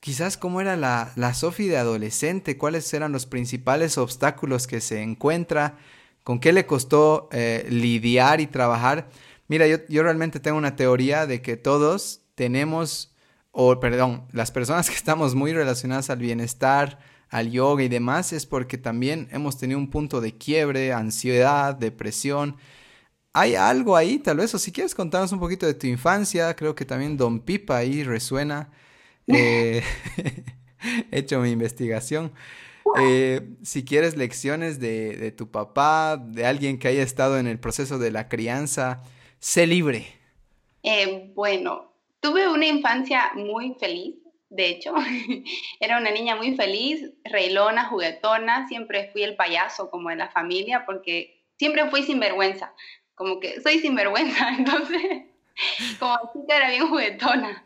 Quizás cómo era la, la Sofi de adolescente, cuáles eran los principales obstáculos que se encuentra, con qué le costó eh, lidiar y trabajar. Mira, yo, yo realmente tengo una teoría de que todos tenemos, o perdón, las personas que estamos muy relacionadas al bienestar, al yoga y demás, es porque también hemos tenido un punto de quiebre, ansiedad, depresión. Hay algo ahí, tal vez, o si quieres contarnos un poquito de tu infancia, creo que también Don Pipa ahí resuena. Eh, he hecho mi investigación. Eh, si quieres lecciones de, tu papá, de alguien que haya estado en el proceso de la crianza, sé libre. Eh, bueno, tuve una infancia muy feliz, de hecho. Era una niña muy feliz, reilona, juguetona, siempre fui el payaso como de la familia, porque siempre fui sinvergüenza, como que soy sinvergüenza, entonces como chica era bien juguetona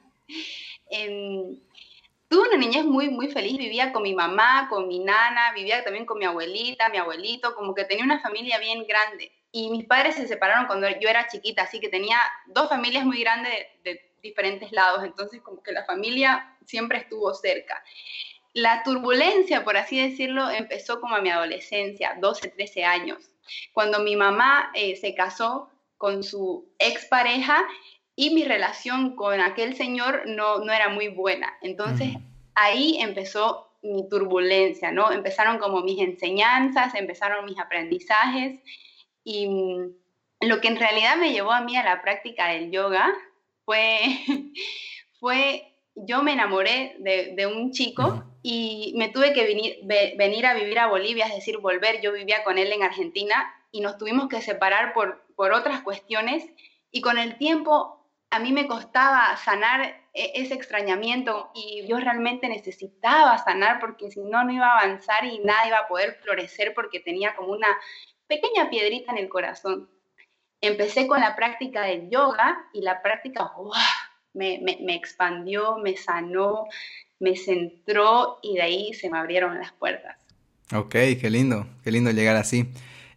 tuve una niñez muy, muy feliz, vivía con mi mamá, con mi nana, vivía también con mi abuelita, mi abuelito, como que tenía una familia bien grande. Y mis padres se separaron cuando yo era chiquita, así que tenía dos familias muy grandes de, diferentes lados, entonces como que la familia siempre estuvo cerca. la turbulencia, por así decirlo, empezó como a mi adolescencia, 12, 13 años, cuando mi mamá eh, se casó con su expareja y mi relación con aquel señor no, no era muy buena. Entonces ahí empezó mi turbulencia, ¿no? Empezaron como mis enseñanzas, empezaron mis aprendizajes y mm, lo que en realidad me llevó a mí a la práctica del yoga fue, fue yo me enamoré de, un chico y me tuve que venir, venir a vivir a Bolivia, es decir, volver. Yo vivía con él en Argentina y nos tuvimos que separar por, por otras cuestiones y con el tiempo a mí me costaba sanar e, ese extrañamiento y yo realmente necesitaba sanar porque si no, no iba a avanzar y nada iba a poder florecer porque tenía como una pequeña piedrita en el corazón. Empecé con la práctica del yoga y la práctica me, me expandió, me sanó, me centró y de ahí se me abrieron las puertas. Ok, qué lindo, qué lindo llegar así.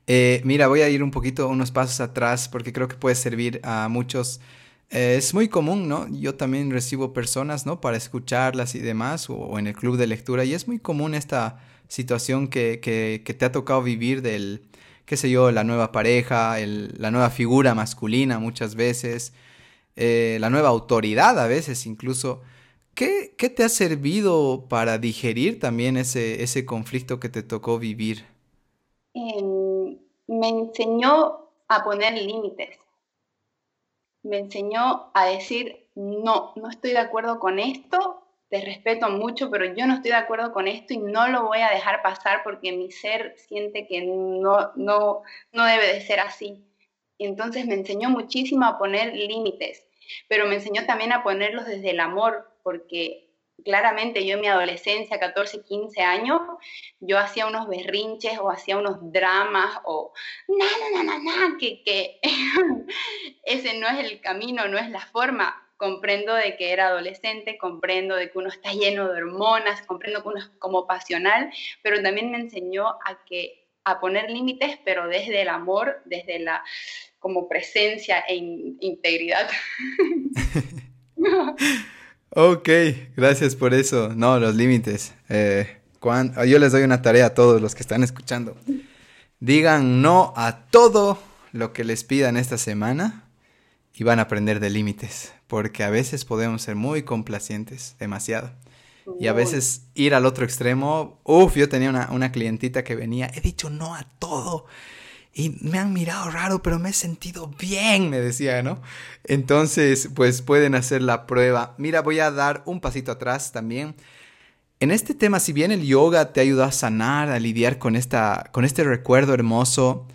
Eh, mira, voy a ir un poquito, unos pasos atrás, porque creo que puede servir a muchos. Eh, es muy común, ¿no? Yo también recibo personas, ¿no? Para escucharlas y demás, o, en el club de lectura, y es muy común esta situación que, que, te ha tocado vivir del, qué sé yo, la nueva pareja, la nueva figura masculina muchas veces, eh, la nueva autoridad a veces incluso. ¿Qué, ¿Qué, te ha servido para digerir también ese, ese conflicto que te tocó vivir? me enseñó a poner límites. Me enseñó a decir, no, no estoy de acuerdo con esto, te respeto mucho, pero yo no estoy de acuerdo con esto y no lo voy a dejar pasar porque mi ser siente que no, no, no debe de ser así. Entonces me enseñó muchísimo a poner límites, pero me enseñó también a ponerlos desde el amor, porque claramente yo en mi adolescencia, 14, 15 años, yo hacía unos berrinches o hacía unos dramas o na, na, na, na, que, que ese no es el camino, no es la forma. Comprendo de que era adolescente, comprendo de que uno está lleno de hormonas, comprendo que uno es como pasional, pero también me enseñó a que a poner límites, pero desde el amor, desde la como presencia e integridad. Ok, gracias por eso. No, los límites. Eh, yo les doy una tarea a todos los que están escuchando. Digan no a todo lo que les pidan esta semana y van a aprender de límites, porque a veces podemos ser muy complacientes, demasiado. Y a veces ir al otro extremo, uff, yo tenía una, una clientita que venía, he dicho no a todo y me han mirado raro, pero me he sentido bien, me decía, ¿no? Entonces, pues pueden hacer la prueba. Mira, voy a dar un pasito atrás también. En este tema, si bien el yoga te ayuda a sanar, a lidiar con, esta, con este recuerdo hermoso,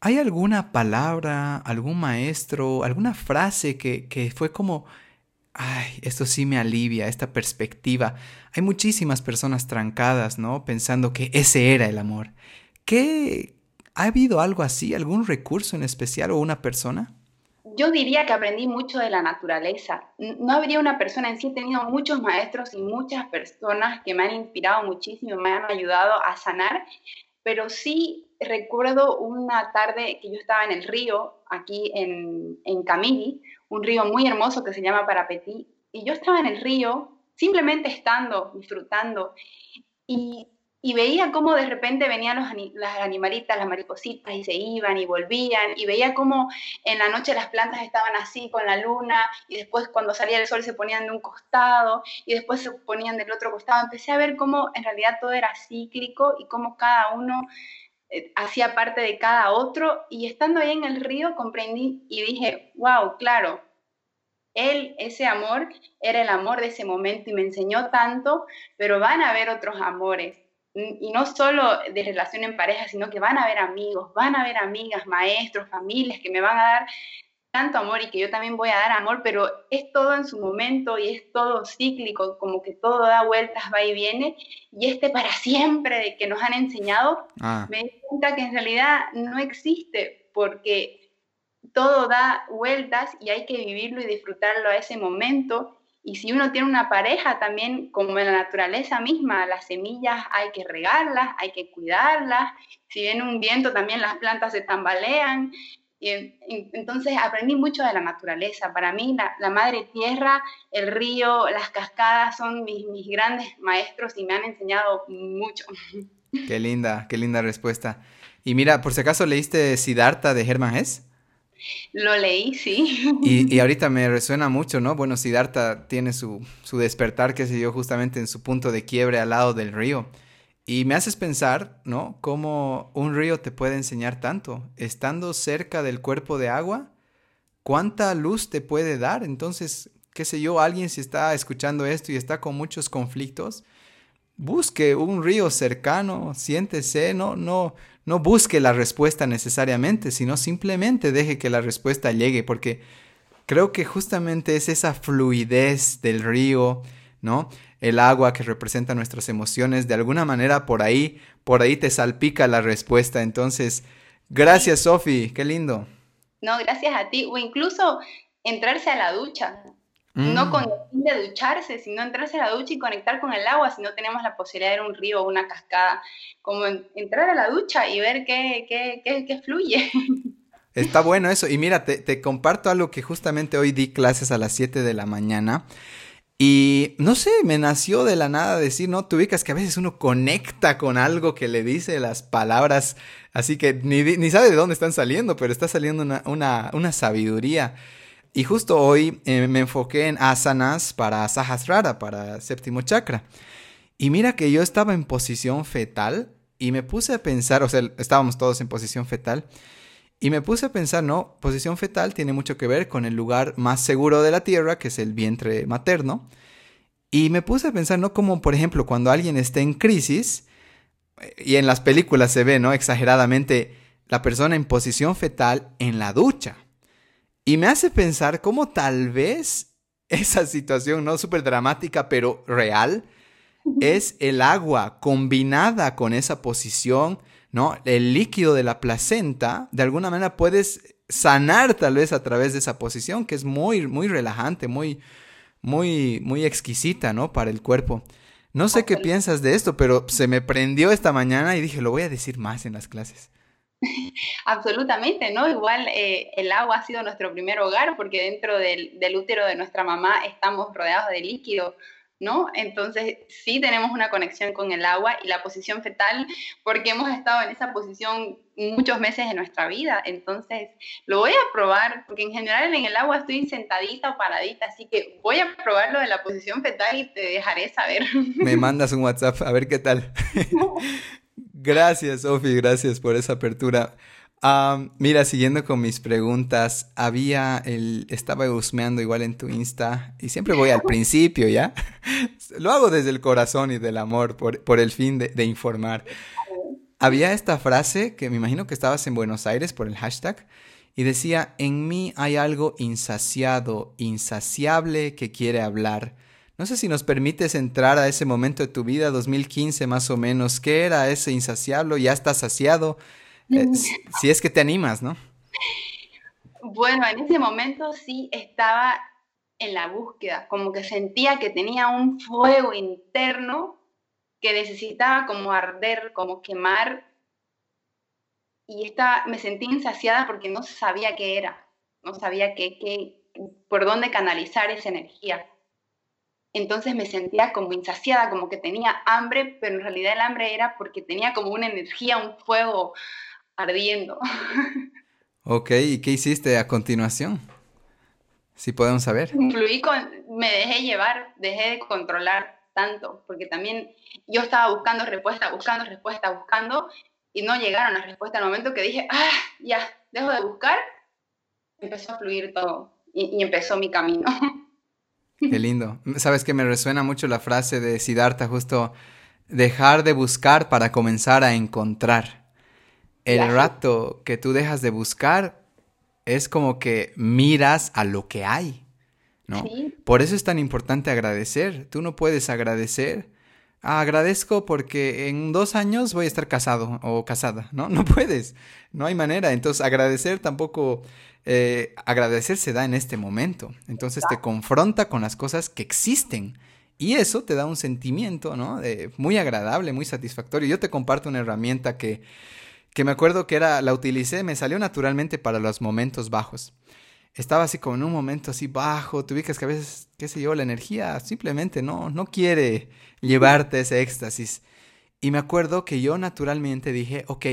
¿hay alguna palabra, algún maestro, alguna frase que, que fue como, ay, esto sí me alivia, esta perspectiva? Hay muchísimas personas trancadas, ¿no? Pensando que ese era el amor. ¿Qué, ¿Ha habido algo así, algún recurso en especial o una persona? Yo diría que aprendí mucho de la naturaleza. No habría una persona en sí, he tenido muchos maestros y muchas personas que me han inspirado muchísimo, me han ayudado a sanar, pero sí recuerdo una tarde que yo estaba en el río, aquí en, en Camili, un río muy hermoso que se llama Parapetí, y yo estaba en el río simplemente estando, disfrutando, y y veía cómo de repente venían los, las animalitas, las maripositas, y se iban y volvían, y veía cómo en la noche las plantas estaban así con la luna, y después cuando salía el sol se ponían de un costado, y después se ponían del otro costado. Empecé a ver cómo en realidad todo era cíclico y cómo cada uno eh, hacía parte de cada otro, y estando ahí en el río comprendí y dije, wow, claro, él, ese amor, era el amor de ese momento y me enseñó tanto, pero van a haber otros amores y no solo de relación en pareja, sino que van a haber amigos, van a haber amigas, maestros, familias que me van a dar tanto amor y que yo también voy a dar amor, pero es todo en su momento y es todo cíclico, como que todo da vueltas, va y viene, y este para siempre de que nos han enseñado, ah. me di cuenta que en realidad no existe, porque todo da vueltas y hay que vivirlo y disfrutarlo a ese momento y si uno tiene una pareja también, como en la naturaleza misma, las semillas hay que regarlas, hay que cuidarlas. Si viene un viento, también las plantas se tambalean. Y, entonces aprendí mucho de la naturaleza. Para mí la, madre tierra, el río, las cascadas son mis, grandes maestros y me han enseñado mucho. Qué linda, qué linda respuesta. Y mira, por si acaso leíste Siddhartha de Hermann. Lo leí, sí. Y, y, ahorita me resuena mucho, ¿no? Bueno, Siddhartha tiene su, su despertar, que se dio justamente en su punto de quiebre al lado del río. Y me haces pensar, ¿no? Cómo un río te puede enseñar tanto. Estando cerca del cuerpo de agua, ¿cuánta luz te puede dar? Entonces, qué sé yo, alguien si está escuchando esto y está con muchos conflictos, busque un río cercano, siéntese, no, no, no busque la respuesta necesariamente, sino simplemente deje que la respuesta llegue, porque creo que justamente es esa fluidez del río, ¿no? el agua que representa nuestras emociones, de alguna manera por ahí, por ahí te salpica la respuesta. Entonces, gracias Sofi, qué lindo. No, gracias a ti. O incluso entrarse a la ducha. No mm. con el fin de ducharse, sino entrarse a la ducha y conectar con el agua si no tenemos la posibilidad de un río o una cascada. Como entrar a la ducha y ver qué, qué, qué, fluye. Está bueno eso. Y mira, te, te, comparto algo que justamente hoy di clases a las 7 de la mañana. Y no sé, me nació de la nada decir, ¿no? Tú ubicas que a veces uno conecta con algo que le dice las palabras, así que ni, ni sabe de dónde están saliendo, pero está saliendo una, una, una sabiduría. Y justo hoy eh, me enfoqué en asanas para sahasrara, para séptimo chakra. Y mira que yo estaba en posición fetal y me puse a pensar, o sea, estábamos todos en posición fetal. Y me puse a pensar, no, posición fetal tiene mucho que ver con el lugar más seguro de la tierra, que es el vientre materno. Y me puse a pensar, ¿no? Como por ejemplo cuando alguien está en crisis, eh, y en las películas se ve, ¿no? Exageradamente, la persona en posición fetal en la ducha. Y me hace pensar cómo tal vez esa situación, ¿no? Súper dramática, pero real, es el agua combinada con esa posición ¿no? El líquido de la placenta, de alguna manera puedes sanar tal vez a través de esa posición que es muy, muy relajante, muy, muy, muy exquisita, ¿no? Para el cuerpo. No sé qué piensas de esto, pero se me prendió esta mañana y dije, lo voy a decir más en las clases. Absolutamente, ¿no? Igual eh, el agua ha sido nuestro primer hogar porque dentro del, del, útero de nuestra mamá estamos rodeados de líquido ¿no? Entonces sí tenemos una conexión con el agua y la posición fetal porque hemos estado en esa posición muchos meses de nuestra vida. Entonces lo voy a probar porque en general en el agua estoy sentadita o paradita, así que voy a probar lo de la posición fetal y te dejaré saber. Me mandas un WhatsApp a ver qué tal. gracias, Sofi, gracias por esa apertura mira, siguiendo con mis preguntas, había el, estaba husmeando igual en tu Insta y siempre voy al principio, ¿ya? Lo hago desde el corazón y del amor por, por el fin de, de, informar. Había esta frase que me imagino que estabas en Buenos Aires por el hashtag y decía, en mí hay algo insaciado, insaciable que quiere hablar. No sé si nos permites entrar a ese momento de tu vida, 2015 más o menos. ¿Qué era ese insaciable? ¿Ya estás saciado? Eh, si es que te animas, ¿no? Bueno, en ese momento sí estaba en la búsqueda, como que sentía que tenía un fuego interno que necesitaba como arder, como quemar, y estaba, me sentí insaciada porque no sabía qué era, no sabía qué, qué, por dónde canalizar esa energía. Entonces me sentía como insaciada, como que tenía hambre, pero en realidad el hambre era porque tenía como una energía, un fuego ardiendo. Ok, ¿y qué hiciste a continuación? Si podemos saber. Fluí con, me dejé llevar, dejé de controlar tanto, porque también yo estaba buscando respuesta, buscando respuesta, buscando, y no llegaron las respuestas al momento que dije, ah, ya, dejo de buscar, empezó a fluir todo y, y empezó mi camino. Qué lindo. Sabes que me resuena mucho la frase de Siddhartha, justo dejar de buscar para comenzar a encontrar el rato que tú dejas de buscar es como que miras a lo que hay, ¿no? Por eso es tan importante agradecer. Tú no puedes agradecer. Agradezco porque en dos años voy a estar casado o casada, ¿no? No puedes, no hay manera. Entonces agradecer tampoco, eh, agradecer se da en este momento. Entonces te confronta con las cosas que existen. Y eso te da un sentimiento, ¿no? De muy agradable, muy satisfactorio. Yo te comparto una herramienta que que me acuerdo que era, la utilicé, me salió naturalmente para los momentos bajos. Estaba así como en un momento así bajo, te que a veces, qué sé yo, la energía simplemente no, no quiere llevarte ese éxtasis. Y me acuerdo que yo naturalmente dije, ok,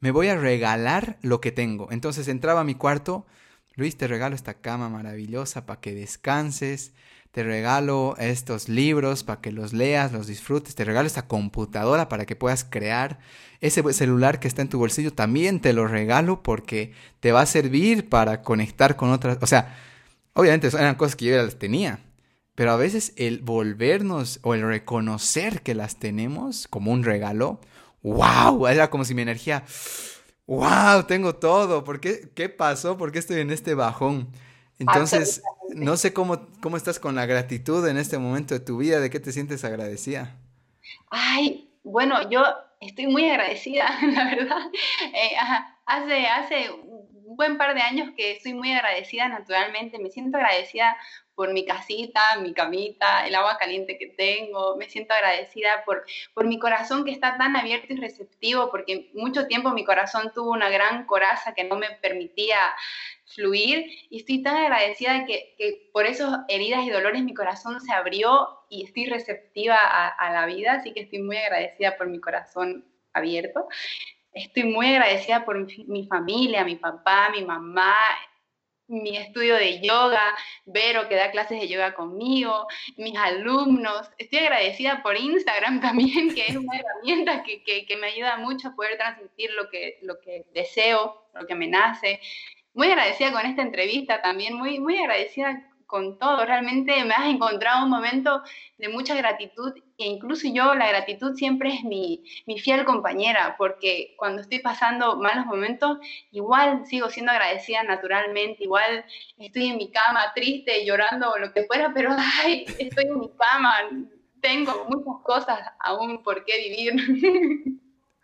me voy a regalar lo que tengo. Entonces entraba a mi cuarto, Luis, te regalo esta cama maravillosa para que descanses, te regalo estos libros para que los leas, los disfrutes, te regalo esta computadora para que puedas crear. Ese celular que está en tu bolsillo también te lo regalo porque te va a servir para conectar con otras. O sea, obviamente eran cosas que yo ya las tenía, pero a veces el volvernos o el reconocer que las tenemos como un regalo, wow, era como si mi energía, wow, tengo todo, ¿por qué? ¿Qué pasó? ¿Por qué estoy en este bajón? Entonces, no sé cómo, cómo estás con la gratitud en este momento de tu vida, ¿de qué te sientes agradecida? Ay, bueno, yo estoy muy agradecida, la verdad. Eh, hace, hace un buen par de años que estoy muy agradecida naturalmente, me siento agradecida por mi casita, mi camita, el agua caliente que tengo, me siento agradecida por, por mi corazón que está tan abierto y receptivo, porque mucho tiempo mi corazón tuvo una gran coraza que no me permitía fluir. Y estoy tan agradecida que, que por esos heridas y dolores mi corazón se abrió y estoy receptiva a, a la vida, así que estoy muy agradecida por mi corazón abierto. Estoy muy agradecida por mi, mi familia, mi papá, mi mamá, mi estudio de yoga, Vero que da clases de yoga conmigo, mis alumnos. Estoy agradecida por Instagram también, que es una herramienta que, que, me ayuda mucho a poder transmitir lo que, lo que deseo, lo que me nace. Muy agradecida con esta entrevista también, muy, muy agradecida con todo. Realmente me has encontrado un momento de mucha gratitud e incluso yo la gratitud siempre es mi, mi, fiel compañera porque cuando estoy pasando malos momentos igual sigo siendo agradecida naturalmente, igual estoy en mi cama triste, llorando o lo que fuera, pero ay, estoy en mi cama, tengo muchas cosas aún por qué vivir.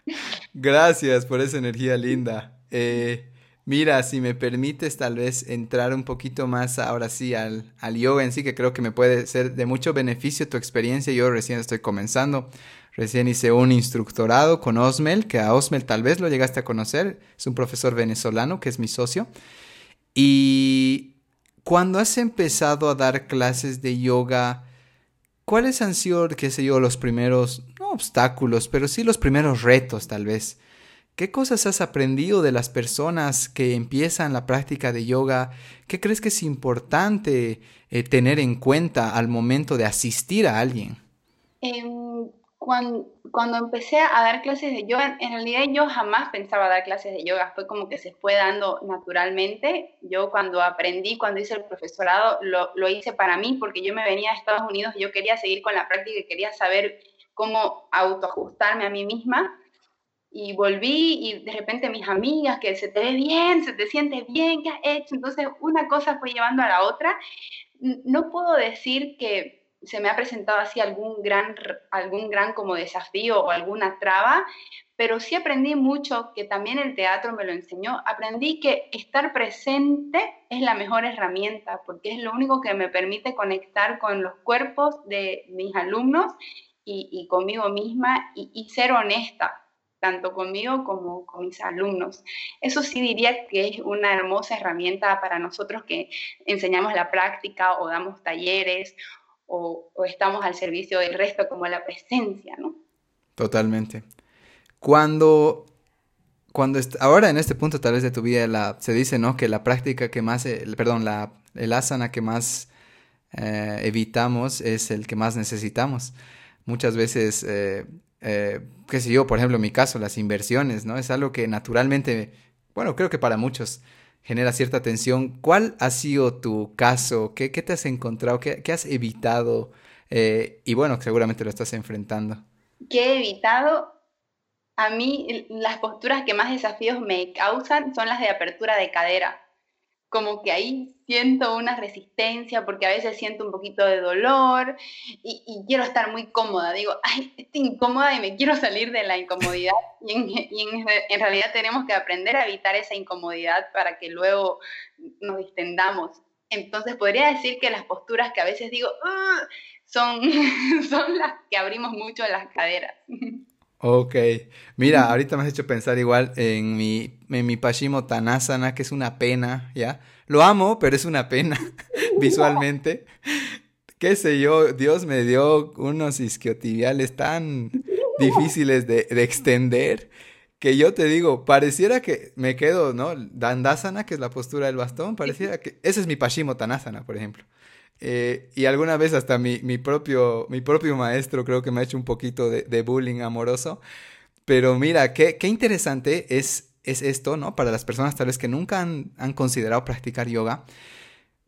Gracias por esa energía linda. Eh, Mira, si me permites tal vez entrar un poquito más ahora sí al, al, yoga en sí, que creo que me puede ser de mucho beneficio tu experiencia. Yo recién estoy comenzando, recién hice un instructorado con Osmel, que a Osmel tal vez lo llegaste a conocer, es un profesor venezolano que es mi socio. Y cuando has empezado a dar clases de yoga, ¿cuáles han sido, qué sé yo, los primeros, no obstáculos, pero sí los primeros retos tal vez? ¿Qué cosas has aprendido de las personas que empiezan la práctica de yoga? ¿Qué crees que es importante eh, tener en cuenta al momento de asistir a alguien? Cuando, cuando, empecé a dar clases de yoga, en realidad yo jamás pensaba dar clases de yoga, fue como que se fue dando naturalmente. Yo cuando aprendí, cuando hice el profesorado, lo, lo hice para mí porque yo me venía a Estados Unidos y yo quería seguir con la práctica y quería saber cómo autoajustarme a mí misma y volví y de repente mis amigas, que se te ve bien, se te siente bien, ¿qué has hecho? Entonces una cosa fue llevando a la otra. No puedo decir que se me ha presentado así algún gran, algún gran como desafío o alguna traba, pero sí aprendí mucho, que también el teatro me lo enseñó. Aprendí que estar presente es la mejor herramienta, porque es lo único que me permite conectar con los cuerpos de mis alumnos y, y conmigo misma y, y ser honesta tanto conmigo como con mis alumnos. Eso sí diría que es una hermosa herramienta para nosotros que enseñamos la práctica o damos talleres o, estamos al servicio del resto como la presencia, ¿no? Totalmente. Cuando, cuando ahora en este punto tal vez de tu vida la, se dice, ¿no? Que la práctica que más, eh, perdón, la, el asana que más eh, evitamos es el que más necesitamos. Muchas veces eh, eh, qué sé yo, por ejemplo, en mi caso, las inversiones, ¿no? Es algo que naturalmente, bueno, creo que para muchos genera cierta tensión. ¿Cuál ha sido tu caso? ¿Qué, te has encontrado? ¿Qué, qué has evitado? Eh, y bueno, seguramente lo estás enfrentando. ¿Qué he evitado? A mí las posturas que más desafíos me causan son las de apertura de cadera como que ahí siento una resistencia porque a veces siento un poquito de dolor y, quiero estar muy cómoda. Digo, ay, estoy incómoda y me quiero salir de la incomodidad y, en, realidad tenemos que aprender a evitar esa incomodidad para que luego nos distendamos. Entonces podría decir que las posturas que a veces digo son, son las que abrimos mucho las caderas. Ok. Mira, ahorita me has hecho pensar igual en mi, en mi Tanasana, que es una pena, ¿ya? Lo amo, pero es una pena visualmente. Qué sé yo, Dios me dio unos isquiotibiales tan difíciles de, de extender que yo te digo, pareciera que me quedo, ¿no? Dandasana, que es la postura del bastón, pareciera que... Ese es mi Tanasana, por ejemplo. Eh, y alguna vez hasta mi, mi, propio, mi propio maestro creo que me ha hecho un poquito de, bullying amoroso. Pero mira, qué, qué, interesante es, es esto, ¿no? Para las personas tal vez que nunca han, han considerado practicar yoga,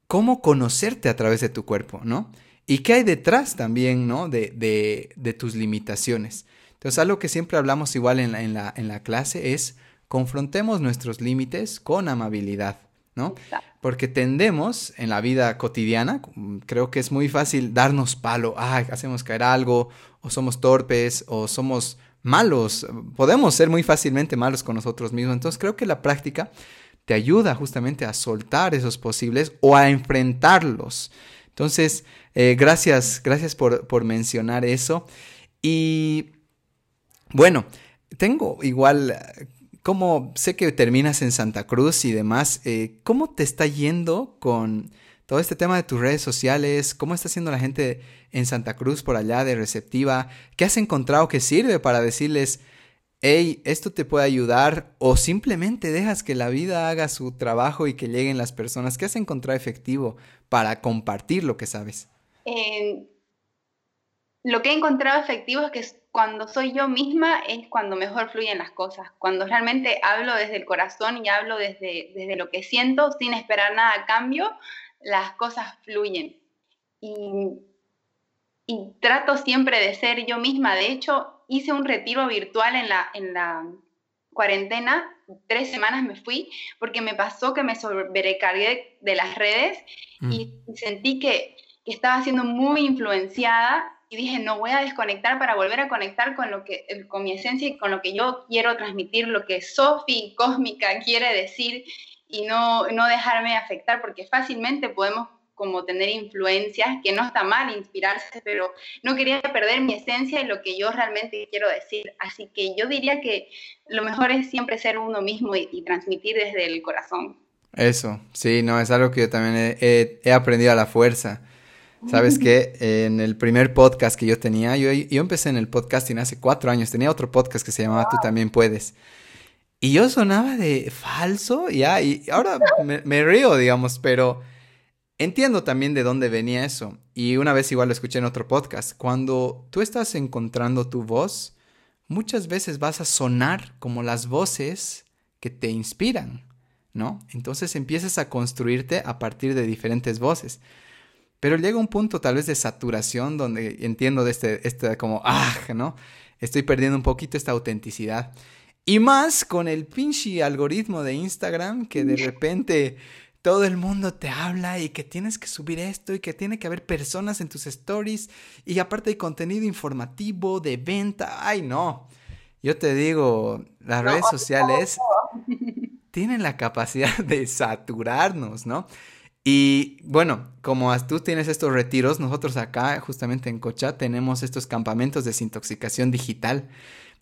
cómo conocerte a través de tu cuerpo, ¿no? Y qué hay detrás también, ¿no? De, de, de tus limitaciones. Entonces, algo que siempre hablamos igual en la, en la, en la clase es confrontemos nuestros límites con amabilidad, ¿no? Porque tendemos en la vida cotidiana, creo que es muy fácil darnos palo, ah, hacemos caer algo, o somos torpes, o somos malos, podemos ser muy fácilmente malos con nosotros mismos. Entonces creo que la práctica te ayuda justamente a soltar esos posibles o a enfrentarlos. Entonces, eh, gracias, gracias por, por mencionar eso. Y bueno, tengo igual como sé que terminas en Santa Cruz y demás, eh, ¿cómo te está yendo con todo este tema de tus redes sociales? ¿Cómo está haciendo la gente en Santa Cruz por allá de receptiva? ¿Qué has encontrado que sirve para decirles, hey, esto te puede ayudar? O simplemente dejas que la vida haga su trabajo y que lleguen las personas. ¿Qué has encontrado efectivo para compartir lo que sabes? Eh, lo que he encontrado efectivo es que cuando soy yo misma es cuando mejor fluyen las cosas, cuando realmente hablo desde el corazón y hablo desde, desde lo que siento sin esperar nada a cambio, las cosas fluyen. Y, y trato siempre de ser yo misma. De hecho, hice un retiro virtual en la, en la cuarentena, tres semanas me fui, porque me pasó que me sobrecargué de las redes y mm. sentí que, que estaba siendo muy influenciada y dije, no voy a desconectar para volver a conectar con, lo que, con mi esencia y con lo que yo quiero transmitir, lo que Sofi cósmica quiere decir y no, no dejarme afectar, porque fácilmente podemos como tener influencias, que no está mal inspirarse, pero no quería perder mi esencia y lo que yo realmente quiero decir. Así que yo diría que lo mejor es siempre ser uno mismo y, transmitir desde el corazón. Eso, sí, no, es algo que yo también he, he aprendido a la fuerza. ¿Sabes qué? En el primer podcast que yo tenía, yo, yo empecé en el podcasting hace cuatro años, tenía otro podcast que se llamaba Tú también puedes. Y yo sonaba de falso, ya, y ahora me, me, río, digamos, pero entiendo también de dónde venía eso. Y una vez igual lo escuché en otro podcast. Cuando tú estás encontrando tu voz, muchas veces vas a sonar como las voces que te inspiran, ¿no? Entonces empiezas a construirte a partir de diferentes voces. Pero llega un punto tal vez de saturación donde entiendo de este, este como, ah, ¿no? Estoy perdiendo un poquito esta autenticidad. Y más con el pinche algoritmo de Instagram que de repente todo el mundo te habla y que tienes que subir esto y que tiene que haber personas en tus stories y aparte hay contenido informativo de venta. Ay, no. Yo te digo, las redes sociales tienen la capacidad de saturarnos, ¿no? Y bueno, como tú tienes estos retiros, nosotros acá justamente en Cocha tenemos estos campamentos de desintoxicación digital.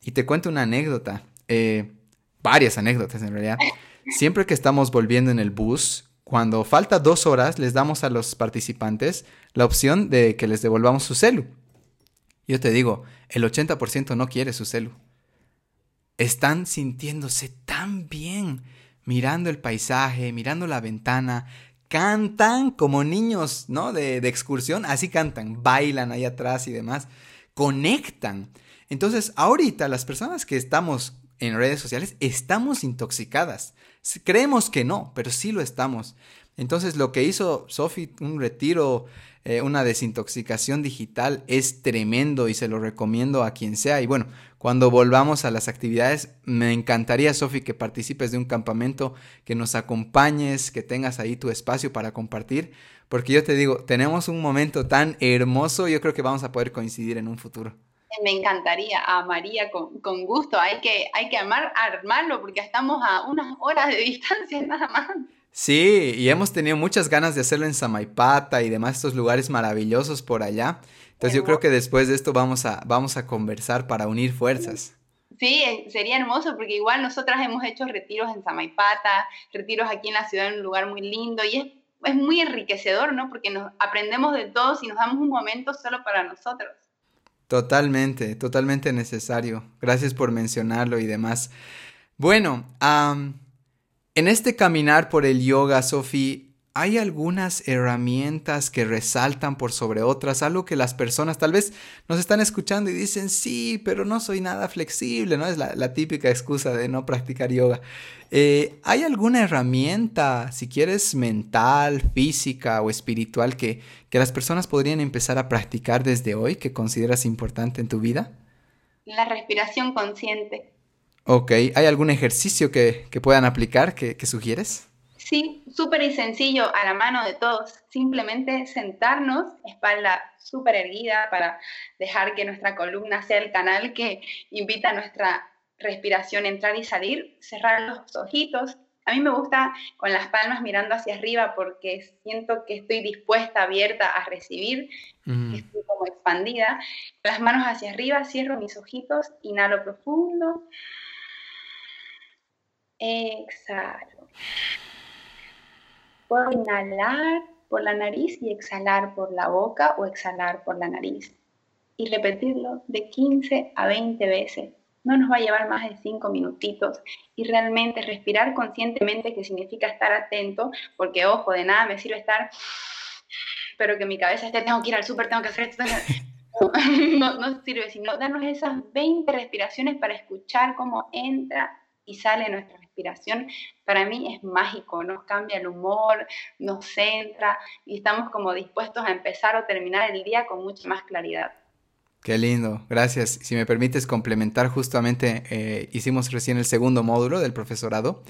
Y te cuento una anécdota, eh, varias anécdotas en realidad. Siempre que estamos volviendo en el bus, cuando falta dos horas, les damos a los participantes la opción de que les devolvamos su celu. Yo te digo, el 80% no quiere su celu. Están sintiéndose tan bien mirando el paisaje, mirando la ventana, cantan como niños, ¿no? De, de, excursión, así cantan, bailan ahí atrás y demás, conectan. Entonces, ahorita las personas que estamos en redes sociales estamos intoxicadas. Creemos que no, pero sí lo estamos. Entonces, lo que hizo Sophie, un retiro eh, una desintoxicación digital es tremendo y se lo recomiendo a quien sea. Y bueno, cuando volvamos a las actividades, me encantaría, Sofi, que participes de un campamento, que nos acompañes, que tengas ahí tu espacio para compartir, porque yo te digo, tenemos un momento tan hermoso, yo creo que vamos a poder coincidir en un futuro. Me encantaría, amaría con, con gusto. Hay que, hay que amar, armarlo porque estamos a unas horas de distancia nada más. Sí, y hemos tenido muchas ganas de hacerlo en Samaipata y demás estos lugares maravillosos por allá. Entonces yo creo que después de esto vamos a, vamos a conversar para unir fuerzas. Sí, sería hermoso porque igual nosotras hemos hecho retiros en Samaipata, retiros aquí en la ciudad en un lugar muy lindo y es, es muy enriquecedor, ¿no? Porque nos aprendemos de todos y nos damos un momento solo para nosotros. Totalmente, totalmente necesario. Gracias por mencionarlo y demás. Bueno, en este caminar por el yoga, Sofi, ¿hay algunas herramientas que resaltan por sobre otras? Algo que las personas tal vez nos están escuchando y dicen, sí, pero no soy nada flexible, ¿no? Es la, típica excusa de no practicar yoga. Eh, ¿Hay alguna herramienta, si quieres, mental, física o espiritual que, que las personas podrían empezar a practicar desde hoy que consideras importante en tu vida? La respiración consciente. Ok, ¿hay algún ejercicio que, puedan aplicar que, que sugieres? Sí, súper y sencillo, a la mano de todos. Simplemente sentarnos, espalda súper erguida para dejar que nuestra columna sea el canal que invita a nuestra respiración a entrar y salir, cerrar los ojitos. A mí me gusta con las palmas mirando hacia arriba porque siento que estoy dispuesta, abierta a recibir, que estoy como expandida. Las manos hacia arriba, cierro mis ojitos, inhalo profundo, exhalo. Puedo inhalar por la nariz y exhalar por la boca o exhalar por la nariz. Y repetirlo de 15 a 20 veces. No nos va a llevar más de 5 minutitos. Y realmente respirar conscientemente, que significa estar atento, porque ojo, de nada me sirve estar, pero que mi cabeza esté, tengo que ir al súper, tengo que hacer esto. No, no sirve, sino darnos esas 20 respiraciones para escuchar cómo entra y sale nuestra respiración, para mí es mágico, nos cambia el humor, nos centra y estamos como dispuestos a empezar o terminar el día con mucha más claridad. Qué lindo, gracias. Si me permites complementar, justamente eh, hicimos recién el segundo módulo del profesorado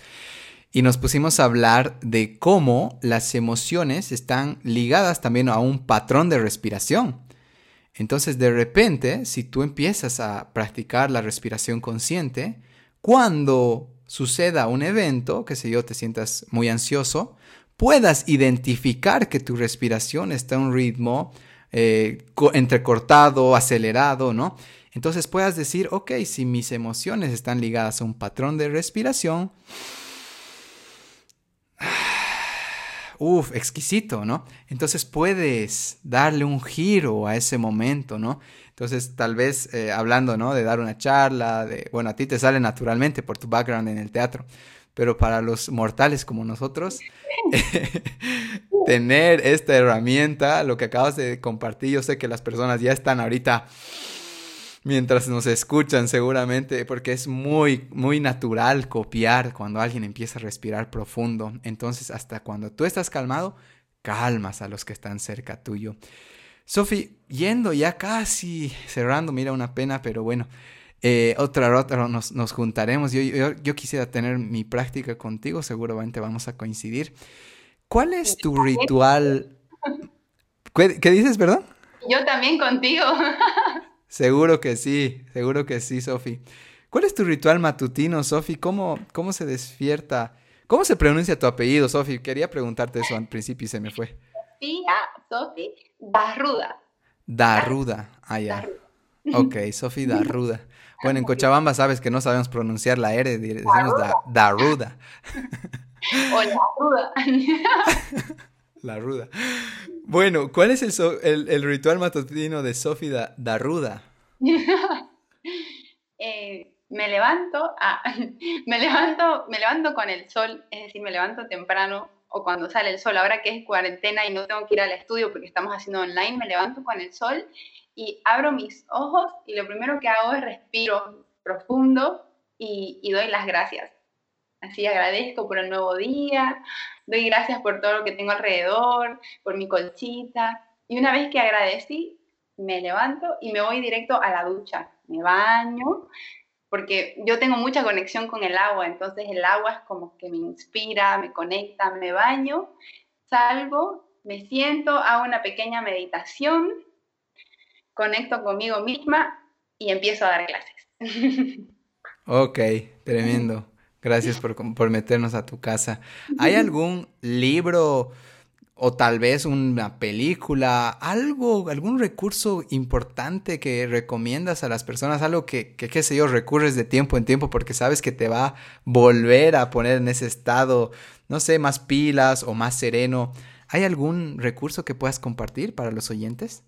y nos pusimos a hablar de cómo las emociones están ligadas también a un patrón de respiración. Entonces, de repente, si tú empiezas a practicar la respiración consciente, cuando suceda un evento, que sé yo, te sientas muy ansioso, puedas identificar que tu respiración está a un ritmo eh, entrecortado, acelerado, ¿no? Entonces puedas decir, ok, si mis emociones están ligadas a un patrón de respiración, Uf, exquisito, ¿no? Entonces puedes darle un giro a ese momento, ¿no? Entonces, tal vez eh, hablando, ¿no? De dar una charla, de, bueno, a ti te sale naturalmente por tu background en el teatro, pero para los mortales como nosotros, tener esta herramienta, lo que acabas de compartir, yo sé que las personas ya están ahorita mientras nos escuchan seguramente, porque es muy, muy natural copiar cuando alguien empieza a respirar profundo. Entonces, hasta cuando tú estás calmado, calmas a los que están cerca tuyo. Sofi, yendo ya casi cerrando, mira una pena, pero bueno, eh, otra otra nos, nos juntaremos. Yo, yo, quisiera tener mi práctica contigo, seguramente vamos a coincidir. ¿Cuál es tu ritual? ¿Qué, qué dices, perdón? Yo también contigo. Seguro que sí, seguro que sí, Sofi. ¿Cuál es tu ritual matutino, Sofi? ¿Cómo, ¿Cómo se despierta? ¿Cómo se pronuncia tu apellido, Sofi? Quería preguntarte eso al principio y se me fue. Sofía, Sofi, Darruda. Darruda, ah, ya. Ok, Sofi Darruda. Bueno, en Cochabamba sabes que no sabemos pronunciar la R, decimos Darruda. O la ruda. La ruda. Bueno, ¿cuál es el, ritual matutino de Sofía Darruda? eh, me levanto, ah, me levanto, me levanto con el sol, es decir, me levanto temprano o cuando sale el sol. Ahora que es cuarentena y no tengo que ir al estudio porque estamos haciendo online, me levanto con el sol y abro mis ojos y lo primero que hago es respiro profundo y doy las gracias. Así agradezco por el nuevo día, doy gracias por todo lo que tengo alrededor, por mi colchita. Y una vez que agradecí, me levanto y me voy directo a la ducha. Me baño, porque yo tengo mucha conexión con el agua, entonces el agua es como que me inspira, me conecta, me baño, salgo, me siento, hago una pequeña meditación, conecto conmigo misma y empiezo a dar clases. Ok, tremendo. Gracias por, por, meternos a tu casa. ¿Hay algún libro o tal vez una película, algo, algún recurso importante que recomiendas a las personas, algo que, que, qué sé yo, recurres de tiempo en tiempo porque sabes que te va a volver a poner en ese estado, no sé, más pilas o más sereno. ¿Hay algún recurso que puedas compartir para los oyentes?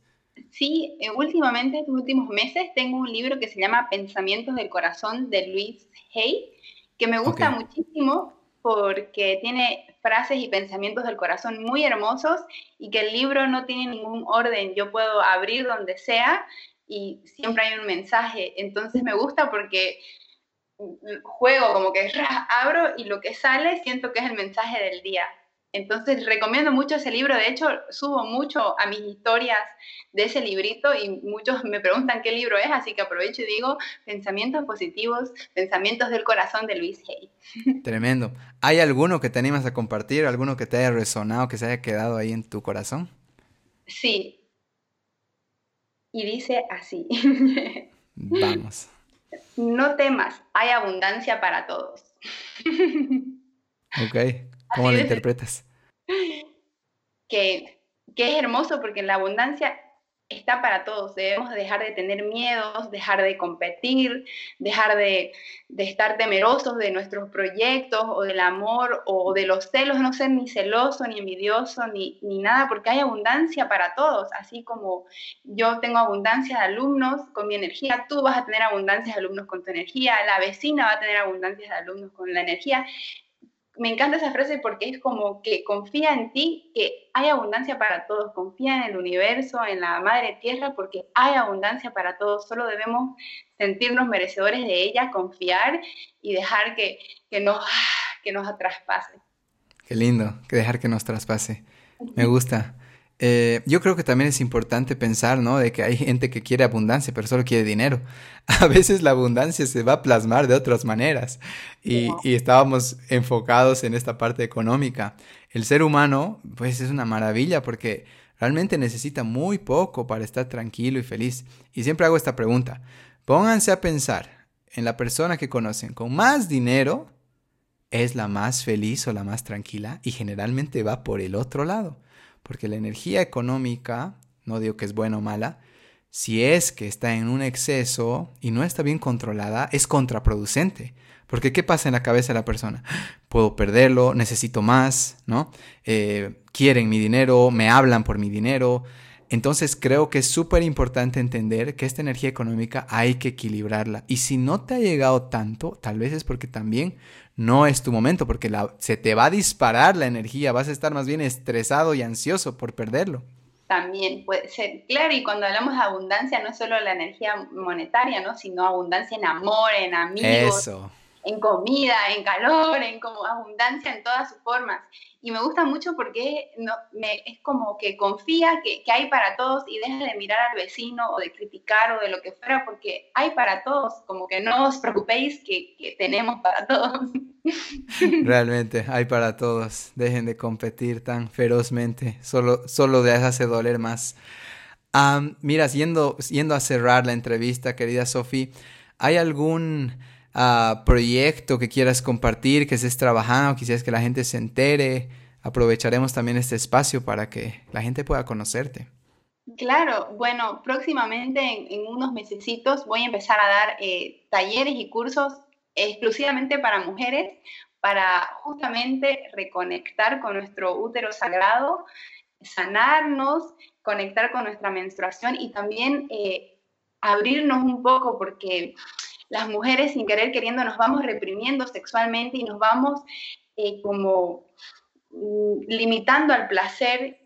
Sí, eh, últimamente, estos últimos meses, tengo un libro que se llama Pensamientos del Corazón de Luis Hay, que me gusta muchísimo porque tiene frases y pensamientos del corazón muy hermosos y que el libro no tiene ningún orden. Yo puedo abrir donde sea y siempre hay un mensaje. Entonces me gusta porque juego como que abro y lo que sale siento que es el mensaje del día. Entonces recomiendo mucho ese libro, de hecho subo mucho a mis historias de ese librito y muchos me preguntan qué libro es, así que aprovecho y digo Pensamientos Positivos, Pensamientos del Corazón de Luis Hay. Tremendo. ¿Hay alguno que te animas a compartir, alguno que te haya resonado, que se haya quedado ahí en tu corazón? Sí. Y dice así. Vamos. No temas, hay abundancia para todos. Ok. ¿Cómo lo interpretas? Que, que es hermoso porque la abundancia está para todos. Debemos dejar de tener miedos, dejar de competir, dejar de, de, estar temerosos de nuestros proyectos o del amor o de los celos, no ser ni celoso, ni envidioso, ni, ni nada, porque hay abundancia para todos. Así como yo tengo abundancia de alumnos con mi energía, tú vas a tener abundancia de alumnos con tu energía, la vecina va a tener abundancia de alumnos con la energía me encanta esa frase porque es como que confía en ti, que hay abundancia para todos, confía en el universo, en la madre tierra, porque hay abundancia para todos, solo debemos sentirnos merecedores de ella, confiar y dejar que, que, nos, que nos traspase. Qué lindo, que dejar que nos traspase. Me gusta. Eh, yo creo que también es importante pensar, ¿no? De que hay gente que quiere abundancia, pero solo quiere dinero. A veces la abundancia se va a plasmar de otras maneras y, y, estábamos enfocados en esta parte económica. El ser humano, pues es una maravilla porque realmente necesita muy poco para estar tranquilo y feliz. Y siempre hago esta pregunta. Pónganse a pensar en la persona que conocen con más dinero, es la más feliz o la más tranquila y generalmente va por el otro lado. Porque la energía económica, no digo que es buena o mala, si es que está en un exceso y no está bien controlada, es contraproducente. Porque ¿qué pasa en la cabeza de la persona? Puedo perderlo, necesito más, ¿no? Eh, quieren mi dinero, me hablan por mi dinero. Entonces creo que es súper importante entender que esta energía económica hay que equilibrarla. Y si no te ha llegado tanto, tal vez es porque también no es tu momento, porque se te va a disparar la energía, vas a estar más bien estresado y ansioso por perderlo. También puede ser, claro, y cuando hablamos de abundancia, no es solo la energía monetaria, ¿no? sino abundancia en amor, en amigos. Eso en comida, en calor, en como abundancia en todas sus formas. Y me gusta mucho porque no, me, es como que confía que, que, hay para todos y deja de mirar al vecino o de criticar o de lo que fuera, porque hay para todos, como que no os preocupéis que, que tenemos para todos. Realmente, hay para todos. Dejen de competir tan ferozmente, solo, solo de hace doler más. mira, yendo, yendo a cerrar la entrevista, querida Sofía, ¿hay algún proyecto que quieras compartir, que estés trabajando, quisieras que la gente se entere, aprovecharemos también este espacio para que la gente pueda conocerte. Claro, bueno, próximamente en, unos mesecitos voy a empezar a dar eh, talleres y cursos exclusivamente para mujeres, para justamente reconectar con nuestro útero sagrado, sanarnos, conectar con nuestra menstruación y también eh, abrirnos un poco porque las mujeres sin querer queriendo nos vamos reprimiendo sexualmente y nos vamos eh, como mm, limitando al placer,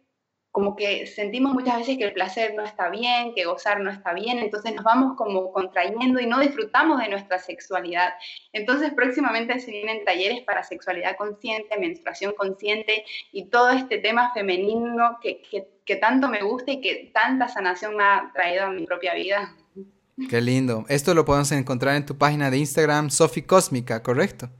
como que sentimos muchas veces que el placer no está bien, que gozar no está bien, entonces nos vamos como contrayendo y no disfrutamos de nuestra sexualidad. Entonces próximamente se vienen talleres para sexualidad consciente, menstruación consciente y todo este tema femenino que, que, que tanto me gusta y que tanta sanación me ha traído a mi propia vida. Qué lindo. Esto lo podemos encontrar en tu página de Instagram, Sofi Cósmica, ¿correcto?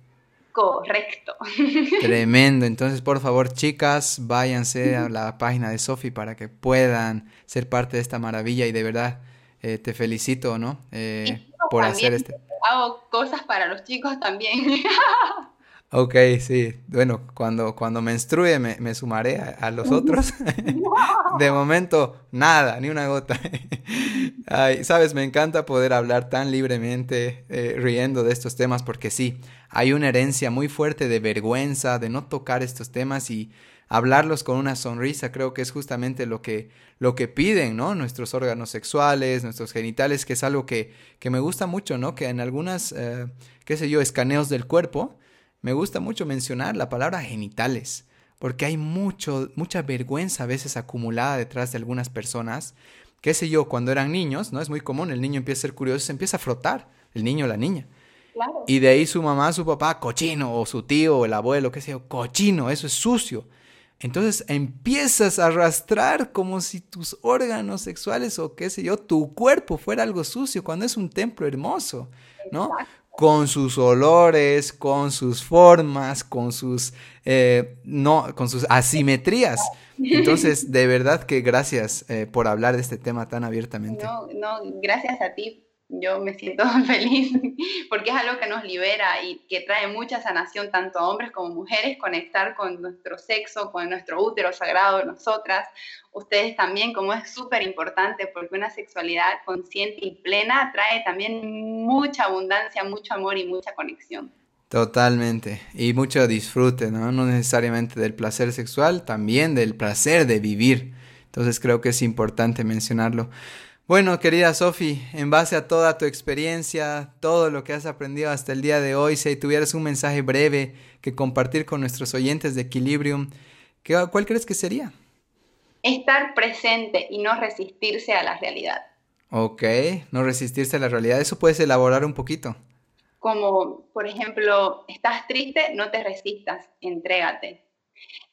Correcto. Tremendo. Entonces, por favor, chicas, váyanse a la página de Sofi para que puedan ser parte de esta maravilla y de verdad eh, te felicito, ¿no? Eh, por hacer este. Hago cosas para los chicos también. Ok, sí. Bueno, cuando, cuando menstrue me, me sumaré a, los otros. de momento, nada, ni una gota. Ay, Sabes, me encanta poder hablar tan libremente, eh, riendo de estos temas, porque sí, hay una herencia muy fuerte de vergüenza, de no tocar estos temas y hablarlos con una sonrisa. Creo que es justamente lo que, lo que piden, ¿no? Nuestros órganos sexuales, nuestros genitales, que es algo que, que me gusta mucho, ¿no? Que en algunas, eh, qué sé yo, escaneos del cuerpo, me gusta mucho mencionar la palabra genitales, porque hay mucho, mucha vergüenza a veces acumulada detrás de algunas personas. Qué sé yo, cuando eran niños, ¿no? Es muy común, el niño empieza a ser curioso, se empieza a frotar, el niño o la niña. Y de ahí su mamá, su papá, cochino, o su tío, o el abuelo, qué sé yo, cochino, eso es sucio. Entonces empiezas a arrastrar como si tus órganos sexuales o qué sé yo, tu cuerpo fuera algo sucio cuando es un templo hermoso, ¿no? Con sus olores, con sus formas, con sus, eh, no, con sus asimetrías. Entonces, de verdad que gracias eh, por hablar de este tema tan abiertamente. No, no, gracias a ti yo me siento feliz porque es algo que nos libera y que trae mucha sanación tanto a hombres como mujeres, conectar con nuestro sexo, con nuestro útero sagrado, nosotras, ustedes también, como es súper importante porque una sexualidad consciente y plena trae también mucha abundancia, mucho amor y mucha conexión. Totalmente. Y mucho disfrute, ¿no? No necesariamente del placer sexual, también del placer de vivir. Entonces creo que es importante mencionarlo. Bueno, querida Sofi, en base a toda tu experiencia, todo lo que has aprendido hasta el día de hoy, si tuvieras un mensaje breve que compartir con nuestros oyentes de Equilibrium, ¿cuál crees que sería? Estar presente y no resistirse a la realidad. Ok, no resistirse a la realidad. ¿Eso puedes elaborar un poquito? Como, por ejemplo, estás triste, no te resistas, entrégate.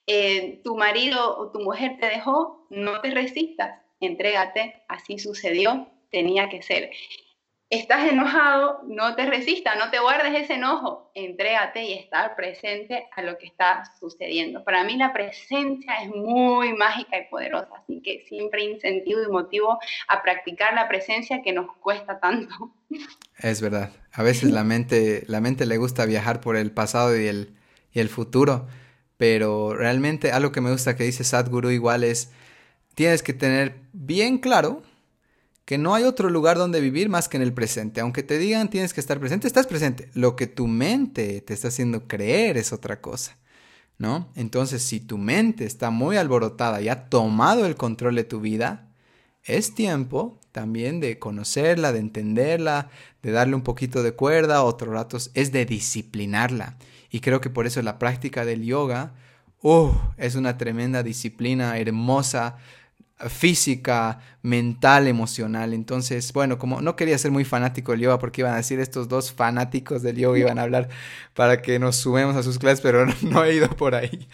Eh, tu marido o tu mujer te dejó, no te resistas, entrégate, así sucedió, tenía que ser. Estás enojado, no te resistas, no te guardes ese enojo, entrégate y estar presente a lo que está sucediendo. Para mí la presencia es muy mágica y poderosa, así que siempre incentivo y motivo a practicar la presencia que nos cuesta tanto. Es verdad, a veces la mente, la mente le gusta viajar por el pasado y el, y el futuro, pero realmente algo que me gusta que dice Sadhguru igual es tienes que tener bien claro que no hay otro lugar donde vivir más que en el presente. Aunque te digan tienes que estar presente, estás presente. Lo que tu mente te está haciendo creer es otra cosa. ¿No? Entonces, si tu mente está muy alborotada y ha tomado el control de tu vida, es tiempo también de conocerla, de entenderla, de darle un poquito de cuerda, otros ratos es de disciplinarla. Y creo que por eso la práctica del yoga, uh, es una tremenda disciplina hermosa física, mental, emocional. Entonces, bueno, como no quería ser muy fanático del yoga porque iban a decir estos dos fanáticos del yoga iban a hablar para que nos sumemos a sus clases, pero no, he ido por ahí.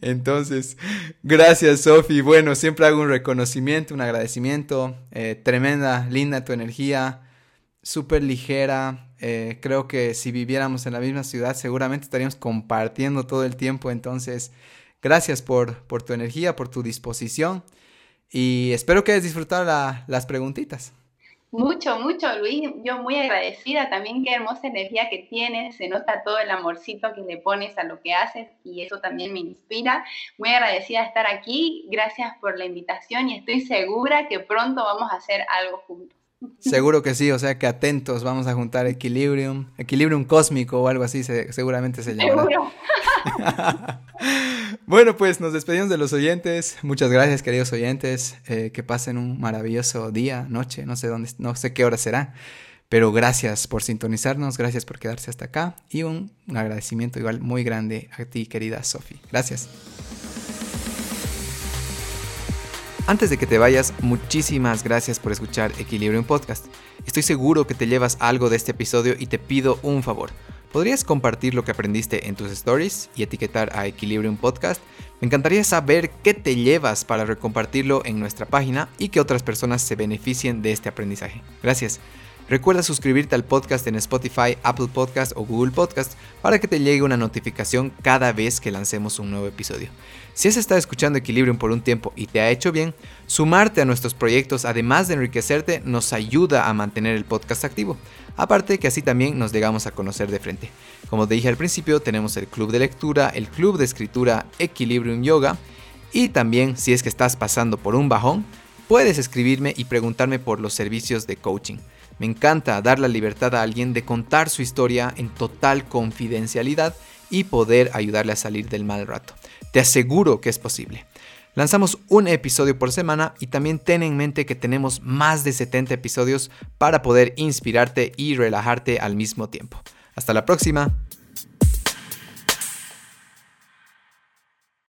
Entonces, gracias Sofi. Bueno, siempre hago un reconocimiento, un agradecimiento. Eh, tremenda, linda tu energía, súper ligera. Eh, creo que si viviéramos en la misma ciudad seguramente estaríamos compartiendo todo el tiempo. Entonces, gracias por, por tu energía, por tu disposición. Y espero que hayas disfrutado las preguntitas. Mucho, mucho, Luis. Yo muy agradecida también. Qué hermosa energía que tienes. Se nota todo el amorcito que le pones a lo que haces y eso también me inspira. Muy agradecida de estar aquí. Gracias por la invitación y estoy segura que pronto vamos a hacer algo juntos. Seguro que sí, o sea que atentos, vamos a juntar Equilibrium, Equilibrium cósmico o algo así, seguramente se llamará. bueno, pues nos despedimos de los oyentes. Muchas gracias, queridos oyentes. Eh, que pasen un maravilloso día, noche, no sé dónde, no sé qué hora será. Pero gracias por sintonizarnos, gracias por quedarse hasta acá y un agradecimiento igual muy grande a ti, querida Sofi. Gracias. Antes de que te vayas, muchísimas gracias por escuchar Equilibrium Podcast. Estoy seguro que te llevas algo de este episodio y te pido un favor. ¿Podrías compartir lo que aprendiste en tus stories y etiquetar a Equilibrium Podcast? Me encantaría saber qué te llevas para recompartirlo en nuestra página y que otras personas se beneficien de este aprendizaje. Gracias. Recuerda suscribirte al podcast en Spotify, Apple Podcast o Google Podcast para que te llegue una notificación cada vez que lancemos un nuevo episodio. Si has estado escuchando Equilibrium por un tiempo y te ha hecho bien, sumarte a nuestros proyectos, además de enriquecerte, nos ayuda a mantener el podcast activo. Aparte que así también nos llegamos a conocer de frente. Como te dije al principio, tenemos el club de lectura, el club de escritura Equilibrium Yoga y también si es que estás pasando por un bajón, puedes escribirme y preguntarme por los servicios de coaching. Me encanta dar la libertad a alguien de contar su historia en total confidencialidad y poder ayudarle a salir del mal rato. Te aseguro que es posible. Lanzamos un episodio por semana y también ten en mente que tenemos más de 70 episodios para poder inspirarte y relajarte al mismo tiempo. Hasta la próxima.